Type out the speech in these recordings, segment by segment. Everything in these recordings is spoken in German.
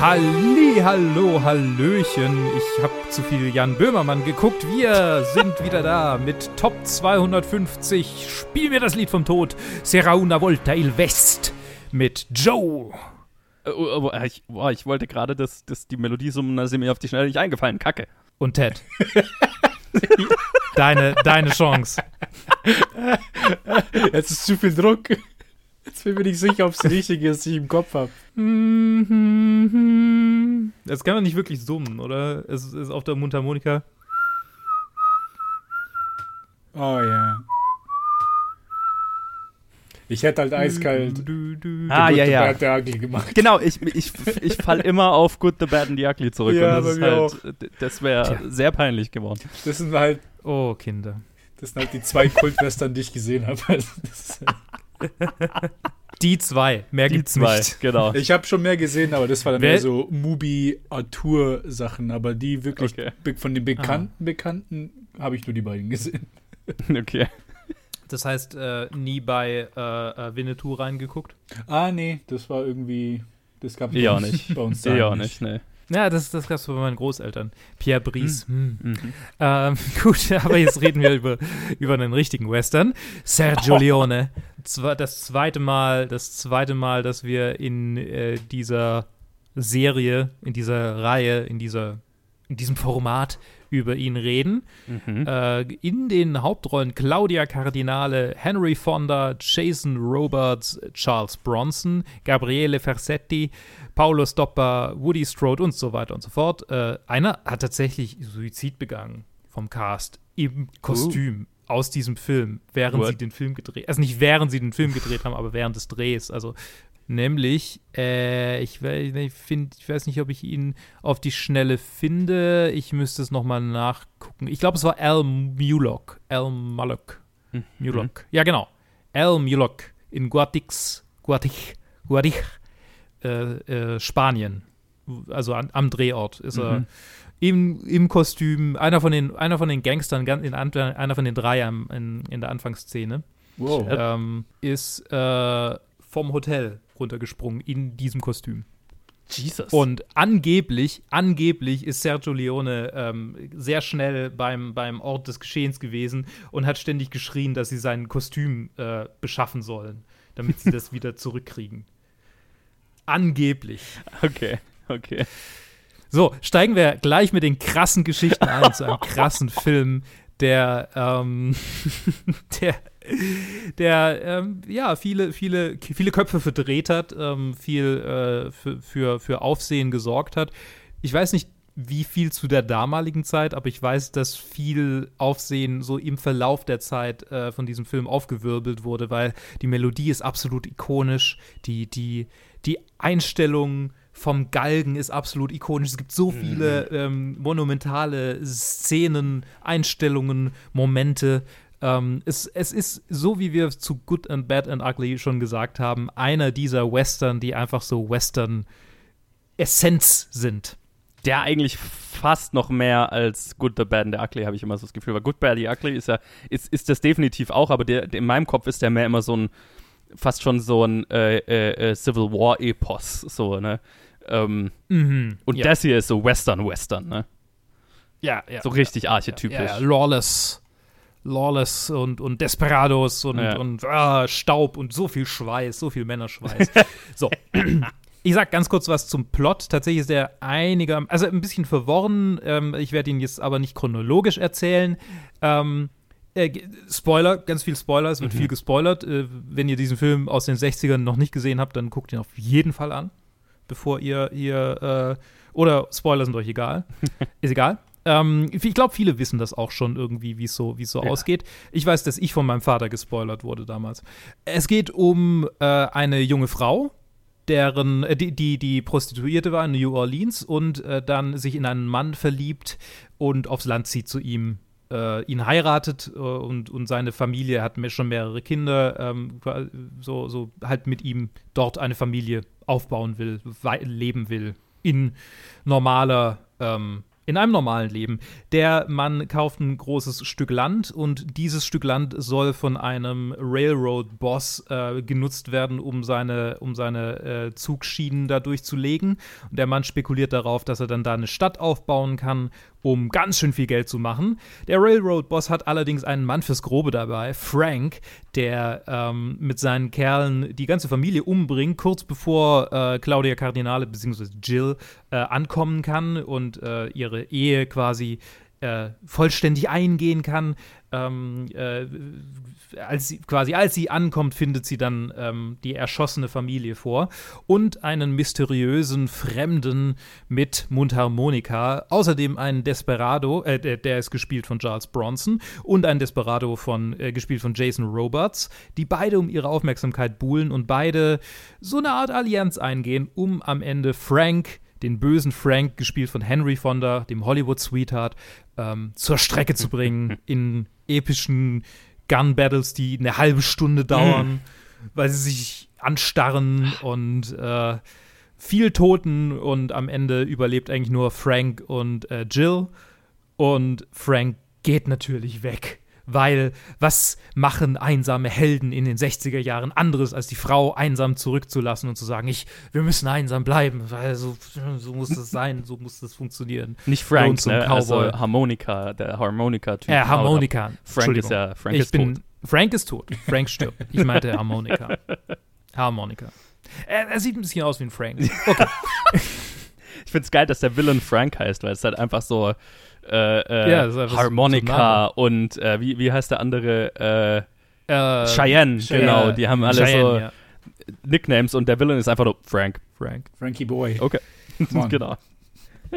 Halli, hallo, hallöchen. Ich habe zu viel Jan Böhmermann geguckt. Wir sind wieder da mit Top 250. Spiel mir das Lied vom Tod. Será una volta il West mit Joe. Äh, oh, oh, ich, oh, ich wollte gerade, dass, dass die Melodie summen, da ist mir auf die Schnelle nicht eingefallen. Kacke. Und Ted. deine, deine Chance. Jetzt ist zu viel Druck. Jetzt bin ich nicht sicher, ob es richtig ist, die ich im Kopf habe. Das kann man nicht wirklich summen, oder? Es ist auf der Mundharmonika. Oh ja. Ich hätte halt eiskalt ah, ja, ja. Bad, the Ugly gemacht. Genau, ich, ich, ich fall immer auf Good, the Bad and the Ugly zurück. Ja, und das, ist mir halt, das wäre sehr peinlich geworden. Das sind halt, Oh, Kinder. das sind halt die zwei Kultwestern, die ich gesehen habe. Also das- Die zwei. Mehr Die gibt's zwei, nicht. genau. ich habe schon mehr gesehen, aber das war dann Wer- eher so Mubi-Artur-Sachen. Aber die wirklich Okay. von den bekannten Bekannten habe ich nur die beiden gesehen. Okay. Das heißt, äh, nie bei äh, äh, Winnetou reingeguckt? Ah, nee, das war irgendwie. Das gab Ich auch uns- nicht. bei uns daheim auch nicht, ne. Ja, das, das gab's bei meinen Großeltern. Pierre Brice. Hm. Mhm. Ähm, gut, aber jetzt reden wir über, über einen richtigen Western. Sergio Leone. Zwe- Das zweite Mal, das zweite Mal, dass wir in äh, dieser Serie, in dieser Reihe, in dieser, in diesem Format über ihn reden. Mhm. Äh, in den Hauptrollen Claudia Cardinale, Henry Fonda, Jason Robards, Charles Bronson, Gabriele Fersetti, Paolo Stoppa, Woody Strode und so weiter und so fort. Äh, einer hat tatsächlich Suizid begangen vom Cast im Kostüm aus diesem Film, während What? sie den Film gedreht, also nicht während sie den Film gedreht haben, aber während des Drehs. Also nämlich, äh, ich, ich, find, ich weiß nicht, ob ich ihn auf die Schnelle finde. Ich müsste es nochmal nachgucken. Ich glaube, es war Al Mullock. Al Mullock. Mhm. Mullock. Ja, genau. Al Mullock in Guadix, Guadix, Guadix, äh, äh, Spanien. Also an, am Drehort ist er Mhm. im, im Kostüm. Einer von den, einer von den Gangstern, ganz in, einer von den drei am- in, in der Anfangsszene Wow. ähm, ist äh, vom Hotel runtergesprungen in diesem Kostüm. Jesus. Und angeblich, angeblich ist Sergio Leone ähm, sehr schnell beim, beim Ort des Geschehens gewesen und hat ständig geschrien, dass sie sein Kostüm äh, beschaffen sollen, damit sie das wieder zurückkriegen. Angeblich. okay, okay. So, steigen wir gleich mit den krassen Geschichten ein zu einem krassen Film, der, ähm, der, der, ähm, ja, viele, viele, viele Köpfe verdreht hat, ähm, viel äh, für, für, für Aufsehen gesorgt hat. Ich weiß nicht, wie viel zu der damaligen Zeit, aber ich weiß, dass viel Aufsehen so im Verlauf der Zeit äh, von diesem Film aufgewirbelt wurde, weil die Melodie ist absolut ikonisch, die, die, die Einstellung vom Galgen ist absolut ikonisch. Es gibt so viele ähm, monumentale Szenen, Einstellungen, Momente. Ähm, es, es ist, so wie wir zu Good and Bad and Ugly schon gesagt haben, einer dieser Western, die einfach so Western-Essenz sind. Der eigentlich fast noch mehr als Good, the Bad and the Ugly, habe ich immer so das Gefühl. Weil Good, Bad, the Ugly ist ja, ist, ist das definitiv auch, aber der, in meinem Kopf ist der mehr immer so ein, fast schon so ein äh, äh, äh, Civil War-Epos, so, ne? Ähm, Mhm. und ja. das hier ist so Western-Western, ne? ja, ja. So richtig archetypisch. Ja, ja, Lawless. Lawless und, und Desperados und, Ja. und ah, Staub und so viel Schweiß, so viel Männerschweiß. so. Ich sag ganz kurz was zum Plot. Tatsächlich ist er einiger, also ein bisschen verworren. Ähm, ich werde ihn jetzt aber nicht chronologisch erzählen. Ähm, äh, Spoiler, ganz viel Spoiler, es wird viel gespoilert. Äh, wenn ihr diesen Film aus den 60ern noch nicht gesehen habt, dann guckt ihn auf jeden Fall an, bevor ihr, ihr äh, oder Spoiler sind euch egal. Ist egal. Ähm, ich glaube, viele wissen das auch schon irgendwie, wie es so, wie es so Ja. ausgeht. Ich weiß, dass ich von meinem Vater gespoilert wurde damals. Es geht um äh, eine junge Frau, deren, äh, die, die, die Prostituierte war in New Orleans und äh, dann sich in einen Mann verliebt und aufs Land zieht zu ihm, äh, ihn heiratet äh, und, und seine Familie hat schon mehrere Kinder, ähm, so, so halt mit ihm dort eine Familie aufbauen will, leben will, in normaler, ähm, in einem normalen Leben. Der Mann kauft ein großes Stück Land und dieses Stück Land soll von einem Railroad-Boss äh, genutzt werden, um seine, um seine äh, Zugschienen da durchzulegen. Und der Mann spekuliert darauf, dass er dann da eine Stadt aufbauen kann um ganz schön viel Geld zu machen. Der Railroad-Boss hat allerdings einen Mann fürs Grobe dabei, Frank, der ähm, mit seinen Kerlen die ganze Familie umbringt, kurz bevor äh, Claudia Cardinale bzw. Jill äh, ankommen kann und äh, ihre Ehe quasi äh, vollständig eingehen kann. Ähm, äh, als sie, quasi als sie ankommt, findet sie dann ähm, die erschossene Familie vor und einen mysteriösen Fremden mit Mundharmonika. Außerdem einen Desperado, äh, der, der, ist gespielt von Charles Bronson und ein Desperado von, äh, gespielt von Jason Roberts, die beide um ihre Aufmerksamkeit buhlen und beide so eine Art Allianz eingehen, um am Ende Frank den bösen Frank, gespielt von Henry Fonda, dem Hollywood-Sweetheart, ähm, zur Strecke zu bringen in epischen Gun-Battles, die eine halbe Stunde dauern, mhm. weil sie sich anstarren und äh, viel Toten und am Ende überlebt eigentlich nur Frank und äh, Jill. Und Frank geht natürlich weg. Weil was machen einsame Helden in den 60er Jahren anderes, als die Frau einsam zurückzulassen und zu sagen, ich, wir müssen einsam bleiben, weil so, so muss das sein, so muss das funktionieren. Nicht Frank, ne? also Harmonika, der Harmonika-Typ. Ja, Harmonika. Frank ist ja, Frank ich ist bin, tot. Frank ist tot. Frank stirbt. Ich meinte Harmonika. Harmonika. Er, er, sieht ein bisschen aus wie ein Frank. Okay. ich finde es geil, dass der Villain Frank heißt, weil es halt einfach so äh, äh, ja, Harmonika so und äh, wie, wie heißt der andere? Äh, äh, Cheyenne, Cheyenne, genau. Die haben alle Cheyenne, so ja. Nicknames und der Villain ist einfach nur Frank. Frank. Frankie Boy. Okay. genau.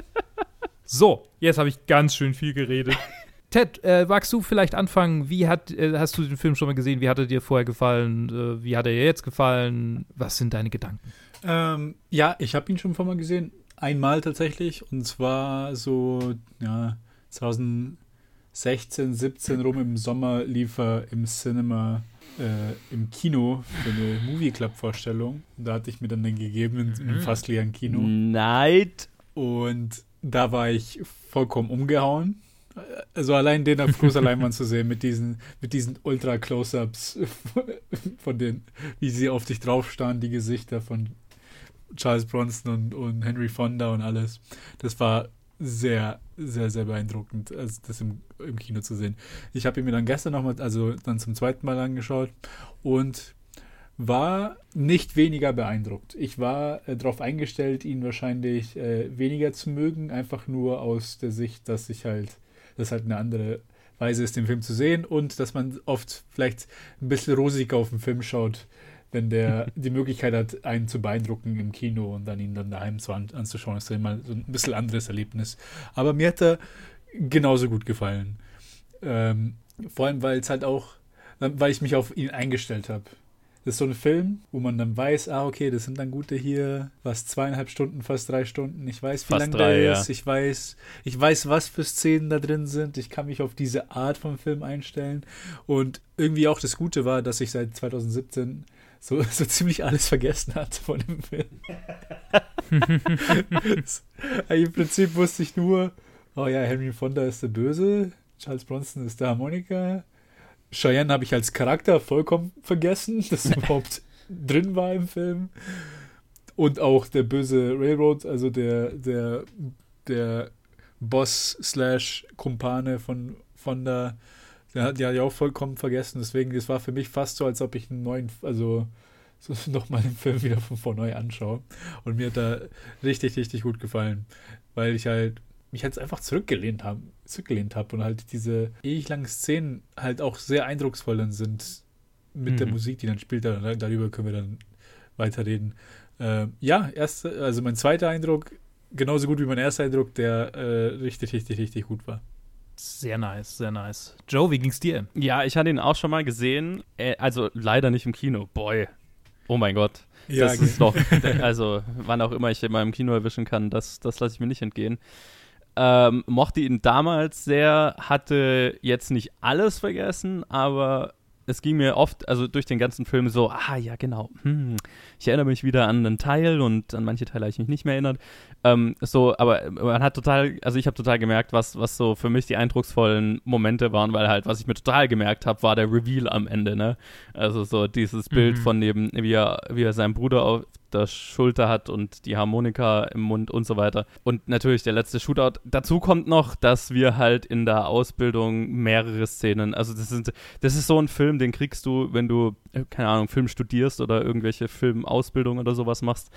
so, jetzt habe ich ganz schön viel geredet. Ted, äh, magst du vielleicht anfangen? Wie hat, äh, hast du den Film schon mal gesehen? Wie hat er dir vorher gefallen? Äh, wie hat er dir jetzt gefallen? Was sind deine Gedanken? Ähm, ja, ich habe ihn schon vorher mal gesehen. Einmal tatsächlich. Und zwar so, ja, 2016, 17 rum im Sommer lief er im Cinema äh, im Kino für eine Movie Club Vorstellung. Da hatte ich mir dann den gegeben in, in einem mhm. fast leeren Kino. Neid. Und da war ich vollkommen umgehauen. Also allein den auf großer Leinwand zu sehen mit diesen, mit diesen Ultra-Close-Ups von den, wie sie auf dich drauf starren, die Gesichter von Charles Bronson und, und Henry Fonda und alles. Das war sehr, sehr, sehr beeindruckend, also das im, im Kino zu sehen. Ich habe ihn mir dann gestern nochmal, also dann zum zweiten Mal angeschaut und war nicht weniger beeindruckt. Ich war äh, darauf eingestellt, ihn wahrscheinlich äh, weniger zu mögen, einfach nur aus der Sicht, dass ich halt, das halt eine andere Weise ist, den Film zu sehen und dass man oft vielleicht ein bisschen rosiger auf den Film schaut, wenn der die Möglichkeit hat, einen zu beeindrucken im Kino und dann ihn dann daheim zu an, anzuschauen, ist dann immer so ein bisschen anderes Erlebnis. Aber mir hat er genauso gut gefallen. Ähm, vor allem, weil es halt auch, weil ich mich auf ihn eingestellt habe. Das ist so ein Film, wo man dann weiß, ah, okay, das sind dann gute hier, was, zweieinhalb Stunden, fast drei Stunden. Ich weiß, wie lang drei, der ist. Ich weiß, ich weiß, was für Szenen da drin sind. Ich kann mich auf diese Art von Film einstellen. Und irgendwie auch das Gute war, dass ich seit 2017 so, so ziemlich alles vergessen hat von dem Film. Im Prinzip wusste ich nur, oh ja, Henry Fonda ist der Böse, Charles Bronson ist der Harmonika. Cheyenne habe ich als Charakter vollkommen vergessen, dass er überhaupt drin war im Film. Und auch der böse Railroad, also der, der, der Boss slash Kumpane von Fonda, der hat ja auch vollkommen vergessen. Deswegen, das war für mich fast so, als ob ich einen neuen, also so nochmal den Film wieder von vor neu anschaue. Und mir hat da richtig, richtig gut gefallen. Weil ich halt mich jetzt einfach zurückgelehnt habe, zurückgelehnt habe und halt diese ewig langen Szenen halt auch sehr eindrucksvoll dann sind mit mhm. der Musik, die dann spielt. Darüber können wir dann weiterreden. Äh, ja, erst, also mein zweiter Eindruck, genauso gut wie mein erster Eindruck, der äh, richtig, richtig, richtig gut war. Sehr nice, sehr nice. Joe, wie ging's dir? Ja, ich hatte ihn auch schon mal gesehen. Äh, also leider nicht im Kino. Boy. Oh mein Gott. Ja, das ist doch, also wann auch immer ich ihn mal im Kino erwischen kann, das, das lasse ich mir nicht entgehen. Ähm, mochte ihn damals sehr, hatte jetzt nicht alles vergessen, aber es ging mir oft, also durch den ganzen Film so, ah ja, genau, hm, ich erinnere mich wieder an einen Teil und an manche Teile habe ich mich nicht mehr erinnert. Ähm, so, aber man hat total, also ich habe total gemerkt, was, was so für mich die eindrucksvollen Momente waren, weil halt, was ich mir total gemerkt habe, war der Reveal am Ende, ne? Also so dieses Bild mhm. von neben, wie er, wie er seinen Bruder auf der Schulter hat und die Harmonika im Mund und so weiter. Und natürlich der letzte Shootout. Dazu kommt noch, dass wir halt in der Ausbildung mehrere Szenen, also das sind, das ist so ein Film, den kriegst du, wenn du, äh, keine Ahnung, Film studierst oder irgendwelche Filmausbildung oder sowas machst,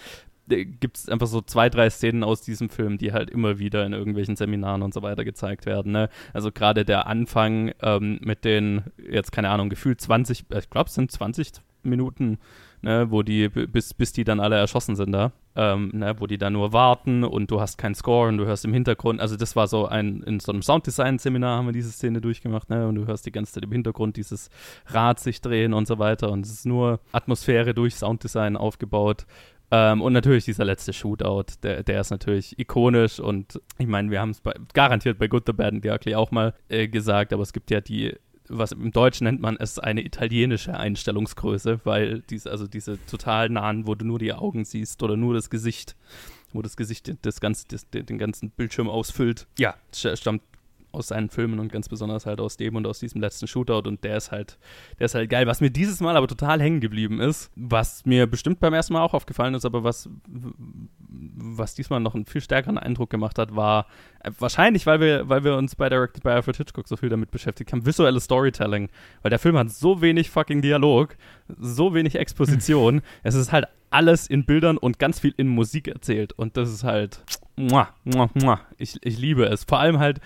gibt es einfach so zwei, drei Szenen aus diesem Film, die halt immer wieder in irgendwelchen Seminaren und so weiter gezeigt werden. Ne? Also gerade der Anfang ähm, mit den, jetzt keine Ahnung, gefühlt 20, ich glaube es sind 20 Minuten ne, wo die, bis, bis die dann alle erschossen sind da, ähm, ne, wo die dann nur warten und du hast keinen Score und du hörst im Hintergrund, also das war so ein, in so einem Sounddesign-Seminar haben wir diese Szene durchgemacht, ne, und du hörst die ganze Zeit im Hintergrund dieses Rad sich drehen und so weiter und es ist nur Atmosphäre durch Sounddesign aufgebaut. Ähm, und natürlich dieser letzte Shootout, der, der ist natürlich ikonisch und ich meine, wir haben es garantiert bei Good, the Bad and the Ugly auch mal äh, gesagt, aber es gibt ja die was im Deutschen nennt man es eine italienische Einstellungsgröße, weil diese, also diese total nahen, wo du nur die Augen siehst oder nur das Gesicht, wo das Gesicht das ganze, das, den ganzen Bildschirm ausfüllt. Ja, stammt aus seinen Filmen und ganz besonders halt aus dem und aus diesem letzten Shootout und der ist halt, der ist halt geil. Was mir dieses Mal aber total hängen geblieben ist, was mir bestimmt beim ersten Mal auch aufgefallen ist, aber was, was diesmal noch einen viel stärkeren Eindruck gemacht hat, war äh, wahrscheinlich, weil wir, weil wir uns bei Directed by Alfred Hitchcock so viel damit beschäftigt haben, visuelles Storytelling. Weil der Film hat so wenig fucking Dialog, so wenig Exposition. es ist halt alles in Bildern und ganz viel in Musik erzählt. Und das ist halt, muah, muah, muah. Ich, ich liebe es. Vor allem halt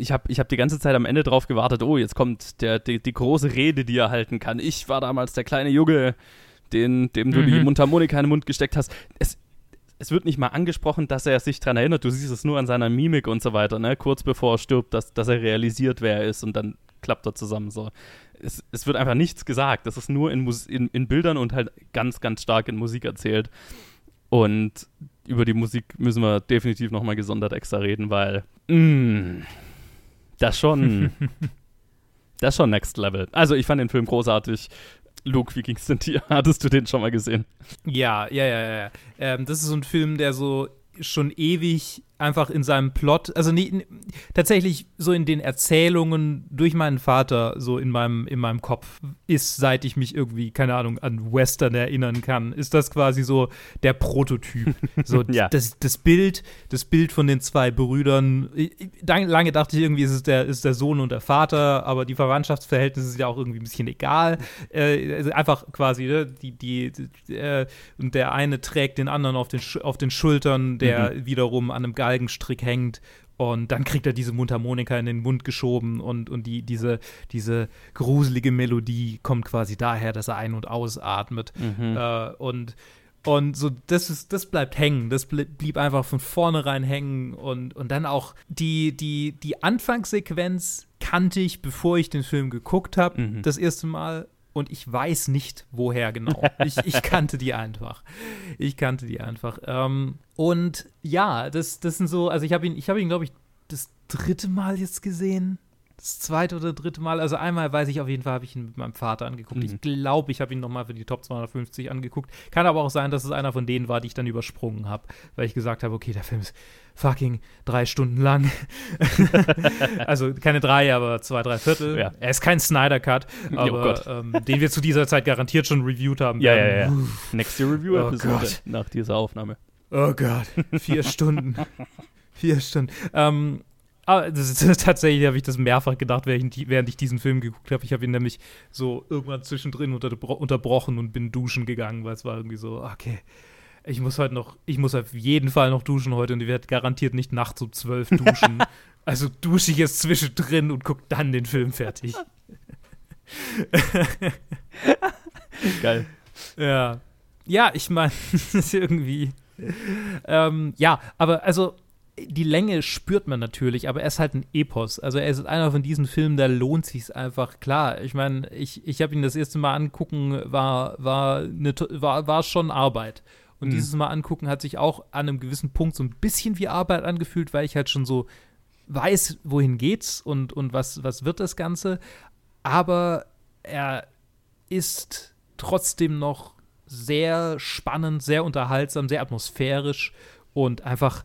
ich habe ich hab die ganze Zeit am Ende drauf gewartet, oh, jetzt kommt der, die, die große Rede, die er halten kann. Ich war damals der kleine Junge, den, dem du mhm. die Mundharmonika in den Mund gesteckt hast. Es, es wird nicht mal angesprochen, dass er sich daran erinnert. Du siehst es nur an seiner Mimik und so weiter, ne? kurz bevor er stirbt, dass, dass er realisiert, wer er ist und dann klappt er zusammen so. Es, es wird einfach nichts gesagt. Das ist nur in, Mus in, in Bildern und halt ganz, ganz stark in Musik erzählt. Und über die Musik müssen wir definitiv nochmal gesondert extra reden, weil mm, das schon. das schon Next Level. Also, ich fand den Film großartig. Luke, wie ging's denn dir? Hattest du den schon mal gesehen? Ja, ja, ja, ja. Ähm, das ist so ein Film, der so schon ewig einfach in seinem Plot, also nie, tatsächlich so in den Erzählungen durch meinen Vater so in meinem, in meinem Kopf ist, seit ich mich irgendwie, keine Ahnung, an Western erinnern kann, ist das quasi so der Prototyp. So ja. das, das Bild, das Bild von den zwei Brüdern. Lange dachte ich irgendwie, ist es der, ist der Sohn und der Vater, aber die Verwandtschaftsverhältnisse sind ja auch irgendwie ein bisschen egal. Äh, also einfach quasi, ne, die, die, die äh, und der eine trägt den anderen auf den, auf den Schultern, der mhm. wiederum an einem Geist Galgenstrick hängt und dann kriegt er diese Mundharmonika in den Mund geschoben und, und die, diese, diese gruselige Melodie kommt quasi daher, dass er ein- und ausatmet. Mhm. Äh, und, und so, das ist, das bleibt hängen. Das blieb einfach von vornherein hängen. Und, und dann auch die, die, die Anfangssequenz kannte ich, bevor ich den Film geguckt habe, mhm. das erste Mal und ich weiß nicht, woher genau. Ich, ich kannte die einfach. Ich kannte die einfach. Ähm, und ja, das, das sind so, also ich habe ihn, ich habe ihn, glaube ich, das dritte Mal jetzt gesehen. Das zweite oder dritte Mal. Also einmal weiß ich auf jeden Fall, habe ich ihn mit meinem Vater angeguckt. Mhm. Ich glaube, ich habe ihn nochmal für die Top 250 angeguckt. Kann aber auch sein, dass es einer von denen war, die ich dann übersprungen habe, weil ich gesagt habe, okay, der Film ist fucking drei Stunden lang. also keine drei, aber zwei, drei Viertel. Ja. Er ist kein Snyder Cut, aber oh ähm, den wir zu dieser Zeit garantiert schon reviewed haben. Ja, ja, ja. Nächste Review-Episode oh nach dieser Aufnahme. Oh Gott, vier Stunden. Vier Stunden. Ähm, aber das ist, tatsächlich habe ich das mehrfach gedacht, während ich, diesen Film geguckt habe. Ich habe ihn nämlich so irgendwann zwischendrin unter, unterbrochen und bin duschen gegangen, weil es war irgendwie so, okay, ich muss heute noch, ich muss auf jeden Fall noch duschen heute und ich werde garantiert nicht nachts um zwölf duschen. also dusche ich jetzt zwischendrin und gucke dann den Film fertig. Geil. Ja. Ja, ich meine, das ist irgendwie. Ähm, ja, aber also die Länge spürt man natürlich, aber er ist halt ein Epos. Also er ist einer von diesen Filmen, da lohnt sich einfach. Klar, ich meine, ich, ich habe ihn das erste Mal angucken, war, war, eine, war, war schon Arbeit. Und mhm. dieses Mal angucken hat sich auch an einem gewissen Punkt so ein bisschen wie Arbeit angefühlt, weil ich halt schon so weiß, wohin geht's und, und was, was wird das Ganze. Aber er ist trotzdem noch sehr spannend, sehr unterhaltsam, sehr atmosphärisch und einfach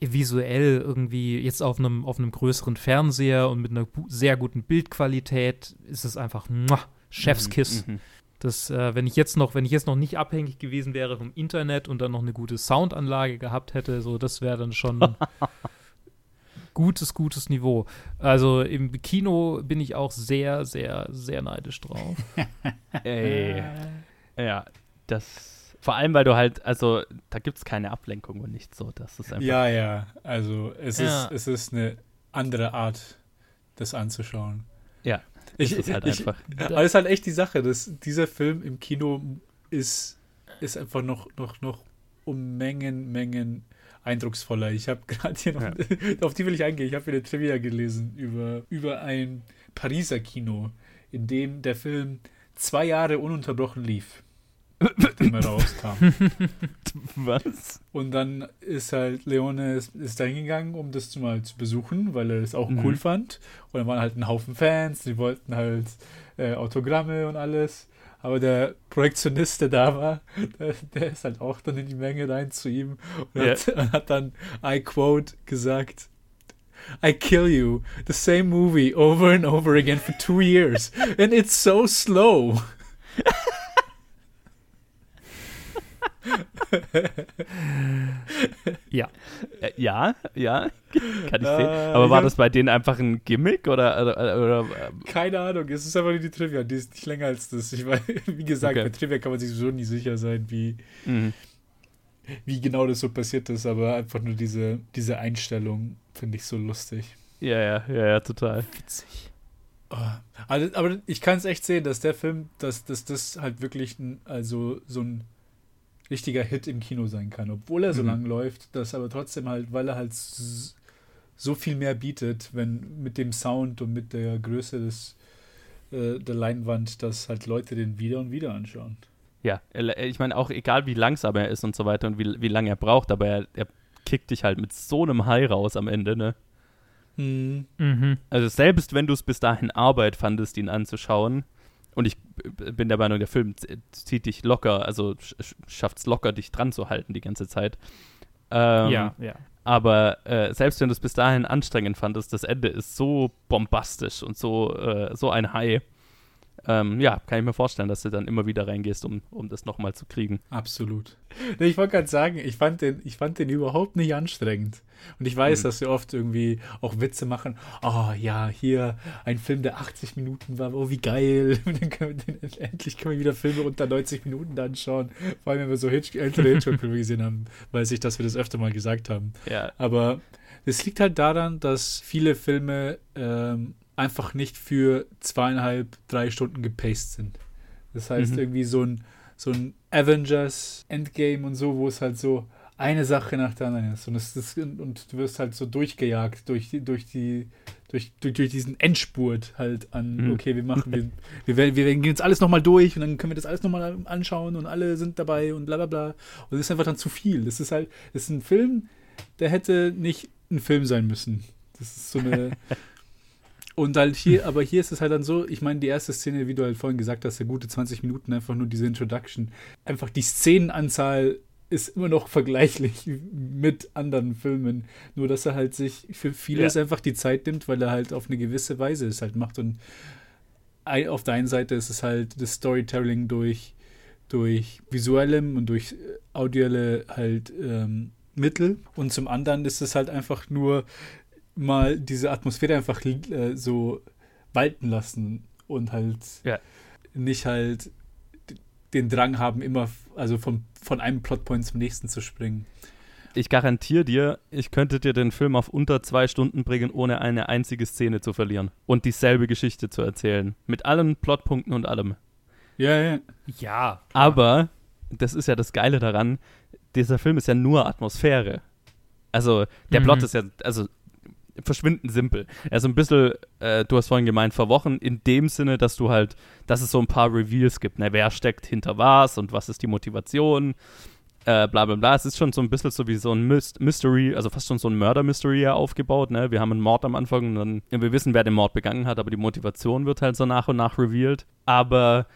visuell irgendwie jetzt auf einem, auf einem größeren Fernseher und mit einer sehr guten Bildqualität ist es einfach muah, Chefskiss. Mhm, mhm, das, äh, wenn ich jetzt noch, wenn ich jetzt noch nicht abhängig gewesen wäre vom Internet und dann noch eine gute Soundanlage gehabt hätte, so das wäre dann schon gutes, gutes Niveau. Also im Kino bin ich auch sehr, sehr, sehr neidisch drauf. Ey. Ja, das vor allem, weil du halt, also da gibt es keine Ablenkung und nicht so. Das ist einfach. Ja, ja. Also es, ja. Ist, es ist eine andere Art, das anzuschauen. Ja. Ich, ist halt ich, einfach. Aber es ist halt echt die Sache, dass dieser Film im Kino ist, ist einfach noch, noch, noch um Mengen, Mengen eindrucksvoller. Ich habe gerade hier noch, ja. auf die will ich eingehen, ich habe wieder Trivia gelesen über, über ein Pariser Kino, in dem der Film zwei Jahre ununterbrochen lief nachdem er rauskam. Was? Und dann ist halt Leone ist, ist da hingegangen, um das mal zu besuchen, weil er es auch mhm. cool fand. Und dann waren halt ein Haufen Fans, die wollten halt äh, Autogramme und alles. Aber der Projektionist, der da war, der, der, ist halt auch dann in die Menge rein zu ihm und yeah. hat, hat dann, I quote, gesagt, I kill you. The same movie over and over again for two years. And it's so slow. ja. Äh, ja, ja, kann ich sehen. Äh, Aber war das bei denen einfach ein Gimmick oder, oder, oder ähm? Keine Ahnung, es ist einfach nur die Trivia, die ist nicht länger als das. Ich weiß, wie gesagt, okay. bei Trivia kann man sich so nie sicher sein, wie, mhm. wie genau das so passiert ist, aber einfach nur diese, diese Einstellung finde ich so lustig. Ja, ja, ja, ja, total. Witzig. Oh, also, aber ich kann es echt sehen, dass der Film, dass, dass das halt wirklich also so ein richtiger Hit im Kino sein kann, obwohl er so mhm. lang läuft, dass aber trotzdem halt, weil er halt so viel mehr bietet, wenn mit dem Sound und mit der Größe des äh, der Leinwand, dass halt Leute den wieder und wieder anschauen. Ja, ich meine auch egal wie langsam er ist und so weiter und wie, wie lange er braucht, aber er, er kickt dich halt mit so einem High raus am Ende, ne? Mhm. Mhm. Also selbst wenn du es bis dahin Arbeit fandest, ihn anzuschauen, und ich bin der Meinung, der Film zieht dich locker, also schafft es locker, dich dran zu halten die ganze Zeit. Ähm, ja, ja. Aber äh, selbst wenn du es bis dahin anstrengend fandest, das Ende ist so bombastisch und so, äh, so ein High. Ähm, ja, kann ich mir vorstellen, dass du dann immer wieder reingehst, um, um das nochmal zu kriegen. Absolut. Ich wollte gerade sagen, ich fand, den, ich fand den überhaupt nicht anstrengend. Und ich weiß, mhm. dass wir oft irgendwie auch Witze machen. Oh ja, hier ein Film, der 80 Minuten war. Oh, wie geil. dann können wir den, endlich können wir wieder Filme unter 90 Minuten anschauen. Vor allem, wenn wir so Hitch ältere Hitchcock-Filme gesehen haben, weiß ich, dass wir das öfter mal gesagt haben. Ja. Aber es liegt halt daran, dass viele Filme ähm, einfach nicht für zweieinhalb, drei Stunden gepaced sind. Das heißt, mhm. irgendwie so ein, so ein Avengers Endgame und so, wo es halt so eine Sache nach der anderen ist. Und, das, das, und du wirst halt so durchgejagt durch die, durch die, durch, durch, durch diesen Endspurt halt an, mhm. okay, wir machen, wir, wir, werden, wir gehen jetzt alles nochmal durch und dann können wir das alles nochmal anschauen und alle sind dabei und bla bla bla. Und das ist einfach dann zu viel. Das ist halt, das ist ein Film, der hätte nicht ein Film sein müssen. Das ist so eine. Und halt hier, aber hier ist es halt dann so, ich meine, die erste Szene, wie du halt vorhin gesagt hast, der gute 20 Minuten, einfach nur diese Introduction. Einfach die Szenenanzahl ist immer noch vergleichlich mit anderen Filmen. Nur, dass er halt sich für vieles ja. einfach die Zeit nimmt, weil er halt auf eine gewisse Weise es halt macht. Und auf der einen Seite ist es halt das Storytelling durch, durch visuellem und durch audielle halt ähm, Mittel. Und zum anderen ist es halt einfach nur mal diese Atmosphäre einfach äh, so walten lassen und halt ja. nicht halt den Drang haben, immer also von, von einem Plotpoint zum nächsten zu springen. Ich garantiere dir, ich könnte dir den Film auf unter zwei Stunden bringen, ohne eine einzige Szene zu verlieren und dieselbe Geschichte zu erzählen. Mit allen Plotpunkten und allem. Ja, ja. Ja. Aber, das ist ja das Geile daran, dieser Film ist ja nur Atmosphäre. Also, der mhm. Plot ist ja, also verschwindend simpel. Er ist ein bisschen, äh, du hast vorhin gemeint, verwochen, in dem Sinne, dass du halt, dass es so ein paar Reveals gibt. Ne? Wer steckt hinter was und was ist die Motivation? Äh, bla bla bla. Es ist schon so ein bisschen so wie so ein Mystery, also fast schon so ein Murder-Mystery ja aufgebaut. Ne? Wir haben einen Mord am Anfang und dann, wir wissen, wer den Mord begangen hat, aber die Motivation wird halt so nach und nach revealed. Aber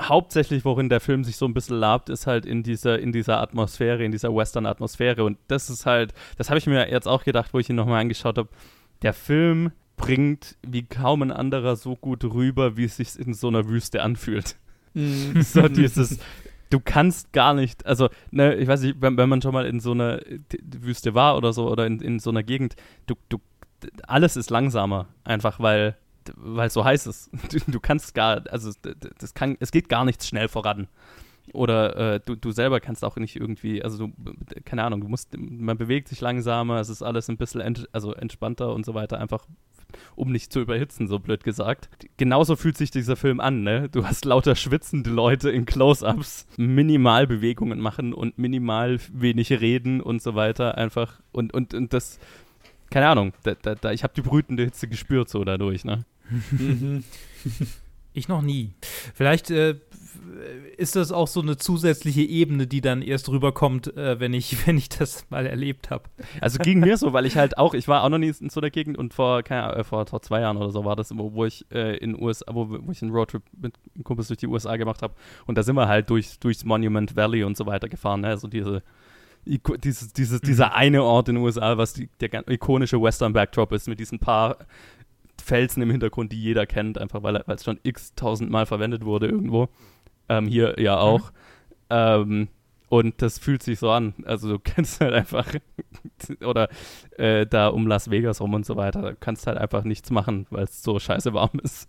hauptsächlich, worin der Film sich so ein bisschen labt, ist halt in dieser, in dieser Atmosphäre, in dieser Western-Atmosphäre. Und das ist halt, das habe ich mir jetzt auch gedacht, wo ich ihn nochmal angeschaut habe. Der Film bringt wie kaum ein anderer so gut rüber, wie es sich in so einer Wüste anfühlt. Mhm. so dieses, du kannst gar nicht, also, ne, ich weiß nicht, wenn, wenn man schon mal in so einer Wüste war oder so, oder in, in so einer Gegend, du, du, alles ist langsamer, einfach weil weil es so heiß ist. Du, du, kannst gar, also das kann, es geht gar nichts schnell voran. Oder äh, du, du selber kannst auch nicht irgendwie, also du, keine Ahnung, du musst, man bewegt sich langsamer, es ist alles ein bisschen ent, also entspannter und so weiter, einfach um nicht zu überhitzen, so blöd gesagt. Genauso fühlt sich dieser Film an, ne? Du hast lauter schwitzende Leute in Close-Ups, minimal Bewegungen machen und minimal wenig reden und so weiter, einfach und, und, und das keine Ahnung, da, da, da, ich habe die brütende Hitze gespürt so dadurch, ne? Ich noch nie. Vielleicht äh, ist das auch so eine zusätzliche Ebene, die dann erst rüberkommt, äh, wenn, ich, wenn ich das mal erlebt habe. Also ging mir so, weil ich halt auch, ich war auch noch nie in so einer Gegend und vor, keine Ahnung, äh, vor, vor zwei Jahren oder so war das, wo, wo ich äh, in USA, wo, wo ich einen Roadtrip mit Kumpels durch die USA gemacht habe und da sind wir halt durch, durchs Monument Valley und so weiter gefahren, ne? Also diese dieses, dieses, dieser mhm. eine Ort in den USA, was die, der ikonische Western-Backdrop ist, mit diesen paar Felsen im Hintergrund, die jeder kennt, einfach weil es schon x tausendmal verwendet wurde irgendwo. Ähm, hier ja mhm. auch. Mhm. Ähm, und das fühlt sich so an. Also du kennst halt einfach, oder äh, da um Las Vegas rum und so weiter, kannst halt einfach nichts machen, weil es so scheiße warm ist.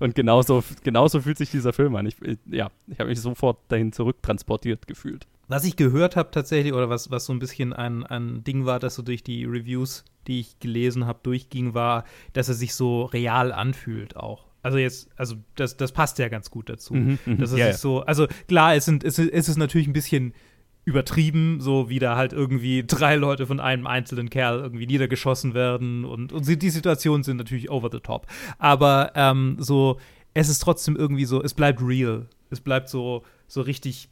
Und genauso, genauso fühlt sich dieser Film an. Ich, ich ja, ich habe mich sofort dahin zurücktransportiert gefühlt. Was ich gehört habe tatsächlich, oder was, was so ein bisschen ein, ein Ding war, dass so durch die Reviews, die ich gelesen habe, durchging, war, dass er sich so real anfühlt auch. Also jetzt, also das, das passt ja ganz gut dazu. Mhm, mhm. dass es ja, sich so, also klar, es, sind, es, es ist natürlich ein bisschen übertrieben, so wie da halt irgendwie drei Leute von einem einzelnen Kerl irgendwie niedergeschossen werden und, und die Situationen sind natürlich over the top. Aber ähm, so, es ist trotzdem irgendwie so, es bleibt real. Es bleibt so, so richtig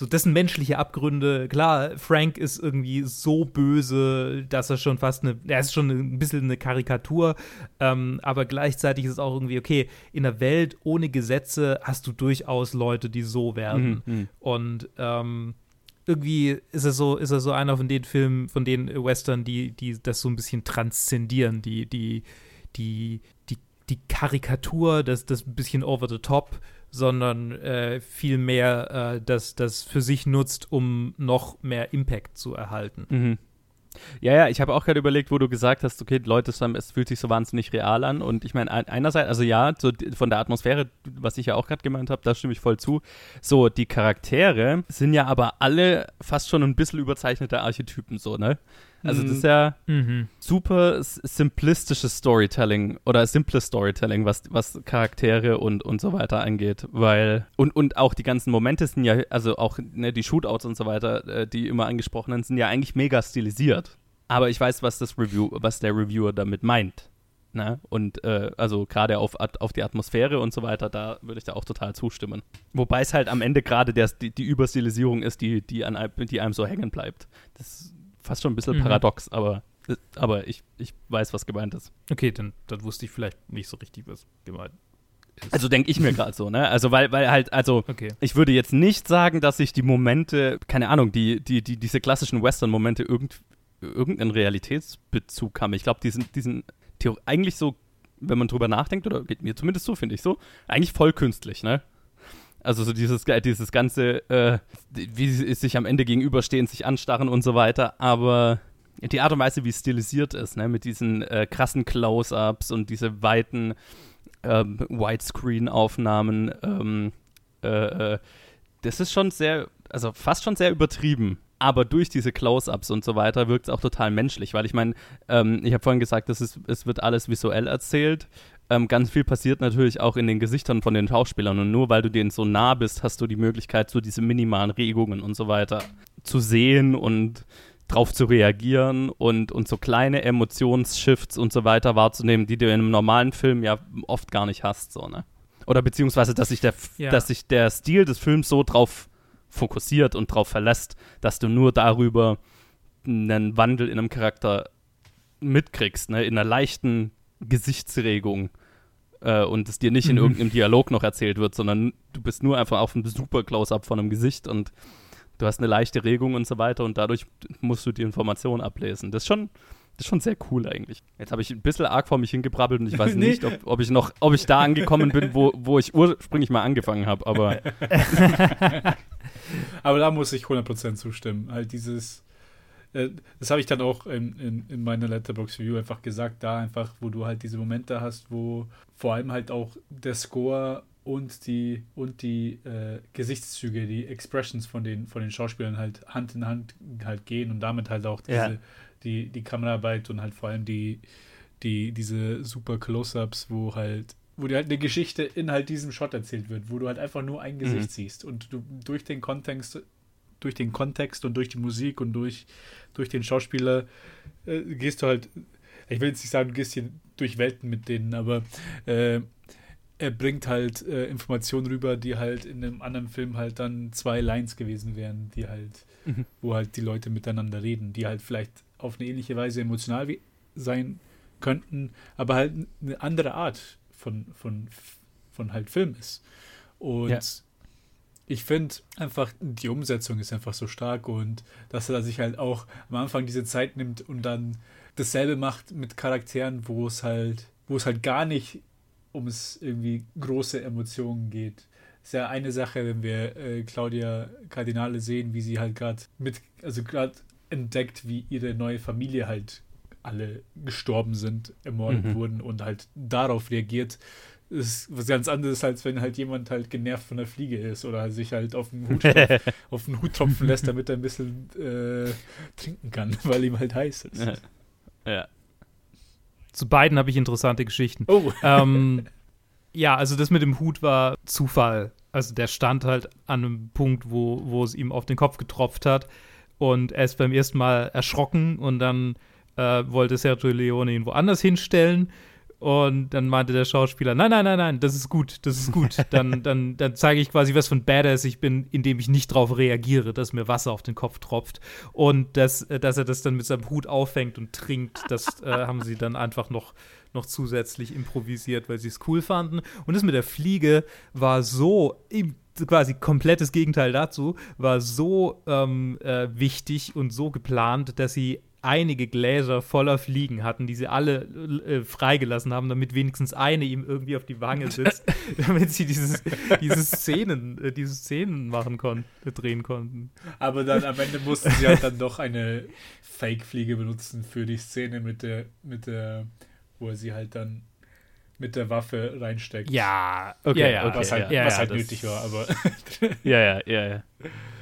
so dessen menschliche Abgründe. Klar, Frank ist irgendwie so böse, dass er schon fast eine, er ist schon ein bisschen eine Karikatur, ähm, aber gleichzeitig ist es auch irgendwie, okay, in der Welt ohne Gesetze hast du durchaus Leute, die so werden. Mhm, mhm. Und ähm, irgendwie ist er so, ist er so einer von den Filmen, von den Western, die, die das so ein bisschen transzendieren, die, die, die, die, die Karikatur, das, das ein bisschen over the top sondern äh, vielmehr äh, das, das für sich nutzt, um noch mehr Impact zu erhalten. Mhm. Ja, ja, ich habe auch gerade überlegt, wo du gesagt hast, okay, Leute, es fühlt sich so wahnsinnig real an. Und ich meine, einerseits, also ja, so von der Atmosphäre, was ich ja auch gerade gemeint habe, da stimme ich voll zu. So, die Charaktere sind ja aber alle fast schon ein bisschen überzeichnete Archetypen, so, ne? Also das ist ja mhm. super simplistisches Storytelling oder simples Storytelling, was, was Charaktere und, und so weiter angeht. Weil, und, und auch die ganzen Momente sind ja, also auch ne, die Shootouts und so weiter, äh, die immer angesprochenen, sind ja eigentlich mega stilisiert. Aber ich weiß, was das Review, was der Reviewer damit meint. Ne? Und äh, also gerade auf, auf die Atmosphäre und so weiter, da würde ich da auch total zustimmen. Wobei es halt am Ende gerade die, die Überstilisierung ist, die, die, an, die einem so hängen bleibt. Das fast schon ein bisschen mhm. paradox, aber, aber ich, ich weiß, was gemeint ist. Okay, dann, dann wusste ich vielleicht nicht so richtig, was gemeint ist. Also denke ich mir gerade so, ne? Also weil, weil halt, also okay. ich würde jetzt nicht sagen, dass ich die Momente, keine Ahnung, die, die, die, diese klassischen Western-Momente irgend, irgendeinen Realitätsbezug haben. Ich glaube, die sind, die sind eigentlich so, wenn man drüber nachdenkt, oder geht mir zumindest so, finde ich so, eigentlich voll künstlich, ne? Also so dieses, dieses ganze, äh, wie sie sich am Ende gegenüberstehen, sich anstarren und so weiter. Aber die Art und Weise, wie es stilisiert ist, ne, mit diesen äh, krassen Close-ups und diese weiten ähm, Widescreen-Aufnahmen, ähm, äh, äh, das ist schon sehr, also fast schon sehr übertrieben. Aber durch diese Close-ups und so weiter wirkt es auch total menschlich, weil ich meine, ähm, ich habe vorhin gesagt, das ist, es wird alles visuell erzählt ähm, ganz viel passiert natürlich auch in den Gesichtern von den Schauspielern. Und nur weil du denen so nah bist, hast du die Möglichkeit, so diese minimalen Regungen und so weiter zu sehen und drauf zu reagieren und, und so kleine Emotionsshifts und so weiter wahrzunehmen, die du in einem normalen Film ja oft gar nicht hast, so, ne? Oder beziehungsweise, dass sich der, ja. dass sich der Stil des Films so drauf fokussiert und drauf verlässt, dass du nur darüber einen Wandel in einem Charakter mitkriegst, ne? In einer leichten Gesichtsregung äh, und es dir nicht in irgendeinem Dialog noch erzählt wird, sondern du bist nur einfach auf einem super Close-up von einem Gesicht und du hast eine leichte Regung und so weiter und dadurch musst du die Information ablesen. Das ist schon, das ist schon sehr cool eigentlich. Jetzt habe ich ein bisschen arg vor mich hingebrabbelt und ich weiß Nee. nicht, ob, ob ich noch, ob ich da angekommen bin, wo, wo ich ursprünglich mal angefangen habe, aber Aber da muss ich 100% zustimmen. Halt dieses, das habe ich dann auch in, in, in meiner Letterbox Review einfach gesagt, da einfach, wo du halt diese Momente hast, wo vor allem halt auch der Score und die und die äh, Gesichtszüge, die Expressions von den von den Schauspielern halt Hand in Hand halt gehen und damit halt auch diese, Ja. die, die Kameraarbeit und halt vor allem die, die, diese super Close-Ups, wo halt, wo dir halt eine Geschichte in halt diesem Shot erzählt wird, wo du halt einfach nur ein Gesicht Mhm. siehst und du durch den Kontext, durch den Kontext und durch die Musik und durch, durch den Schauspieler äh, gehst du halt, ich will jetzt nicht sagen, du gehst hier durch Welten mit denen, aber äh, er bringt halt äh, Informationen rüber, die halt in einem anderen Film halt dann zwei Lines gewesen wären, die halt, Mhm. wo halt die Leute miteinander reden, die halt vielleicht auf eine ähnliche Weise emotional sein könnten, aber halt eine andere Art von, von, von halt Film ist. Und Ja. Ich finde einfach, die Umsetzung ist einfach so stark und dass er sich halt auch am Anfang diese Zeit nimmt und dann dasselbe macht mit Charakteren, wo es halt, wo es halt gar nicht um es irgendwie große Emotionen geht. Ist ja eine Sache, wenn wir äh, Claudia Cardinale sehen, wie sie halt gerade mit, also gerade entdeckt, wie ihre neue Familie halt alle gestorben sind, ermordet Mhm. wurden und halt darauf reagiert, ist was ganz anderes, als wenn halt jemand halt genervt von der Fliege ist oder sich halt auf den Hut, auf den Hut tropfen lässt, damit er ein bisschen äh, trinken kann, weil ihm halt heiß ist. Ja. ja. Zu beiden habe ich interessante Geschichten. Oh, ähm, ja, also das mit dem Hut war Zufall. Also der stand halt an einem Punkt, wo, wo es ihm auf den Kopf getropft hat. Und er ist beim ersten Mal erschrocken und dann äh, wollte Sergio Leone ihn woanders hinstellen. Und dann meinte der Schauspieler, nein, nein, nein, nein, das ist gut, das ist gut. Dann, dann, dann zeige ich quasi, was für ein Badass ich bin, indem ich nicht drauf reagiere, dass mir Wasser auf den Kopf tropft. Und dass, äh, dass er das dann mit seinem Hut auffängt und trinkt, das äh, haben sie dann einfach noch, noch zusätzlich improvisiert, weil sie es cool fanden. Und das mit der Fliege war so im quasi komplettes Gegenteil dazu, war so ähm, äh, wichtig und so geplant, dass sie einige Gläser voller Fliegen hatten, die sie alle äh, freigelassen haben, damit wenigstens eine ihm irgendwie auf die Wange sitzt, damit sie dieses, diese Szenen, äh, diese Szenen machen konnten, drehen konnten. aber dann am Ende mussten sie halt dann doch eine Fake-Fliege benutzen für die Szene mit der, mit der, wo er sie halt dann mit der Waffe reinsteckt. Ja, Okay, ja, ja, okay, was halt, ja, was ja, halt das- nötig war, aber Ja, ja, ja, ja.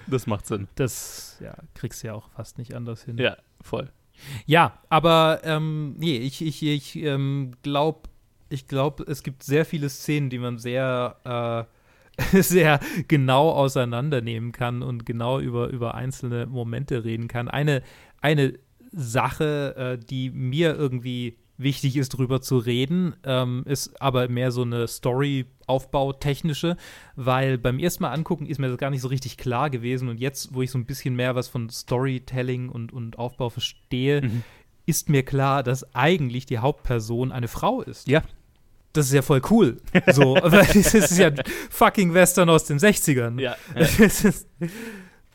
Das macht Sinn. Das ja, kriegst du ja auch fast nicht anders hin. Ja, voll. Ja, aber ähm, nee, ich, ich, ich ähm, glaube, ich glaube, es gibt sehr viele Szenen, die man sehr, äh, sehr genau auseinandernehmen kann und genau über, über einzelne Momente reden kann. Eine, eine Sache, äh, die mir irgendwie wichtig ist, drüber zu reden, ähm, ist aber mehr so eine Story-Aufbau-technische, weil beim ersten Mal angucken ist mir das gar nicht so richtig klar gewesen und jetzt, wo ich so ein bisschen mehr was von Storytelling und, und Aufbau verstehe, Mhm. ist mir klar, dass eigentlich die Hauptperson eine Frau ist. Ja. Das ist ja voll cool. So, weil das ist ja fucking Western aus den 60ern. Ja. Ist,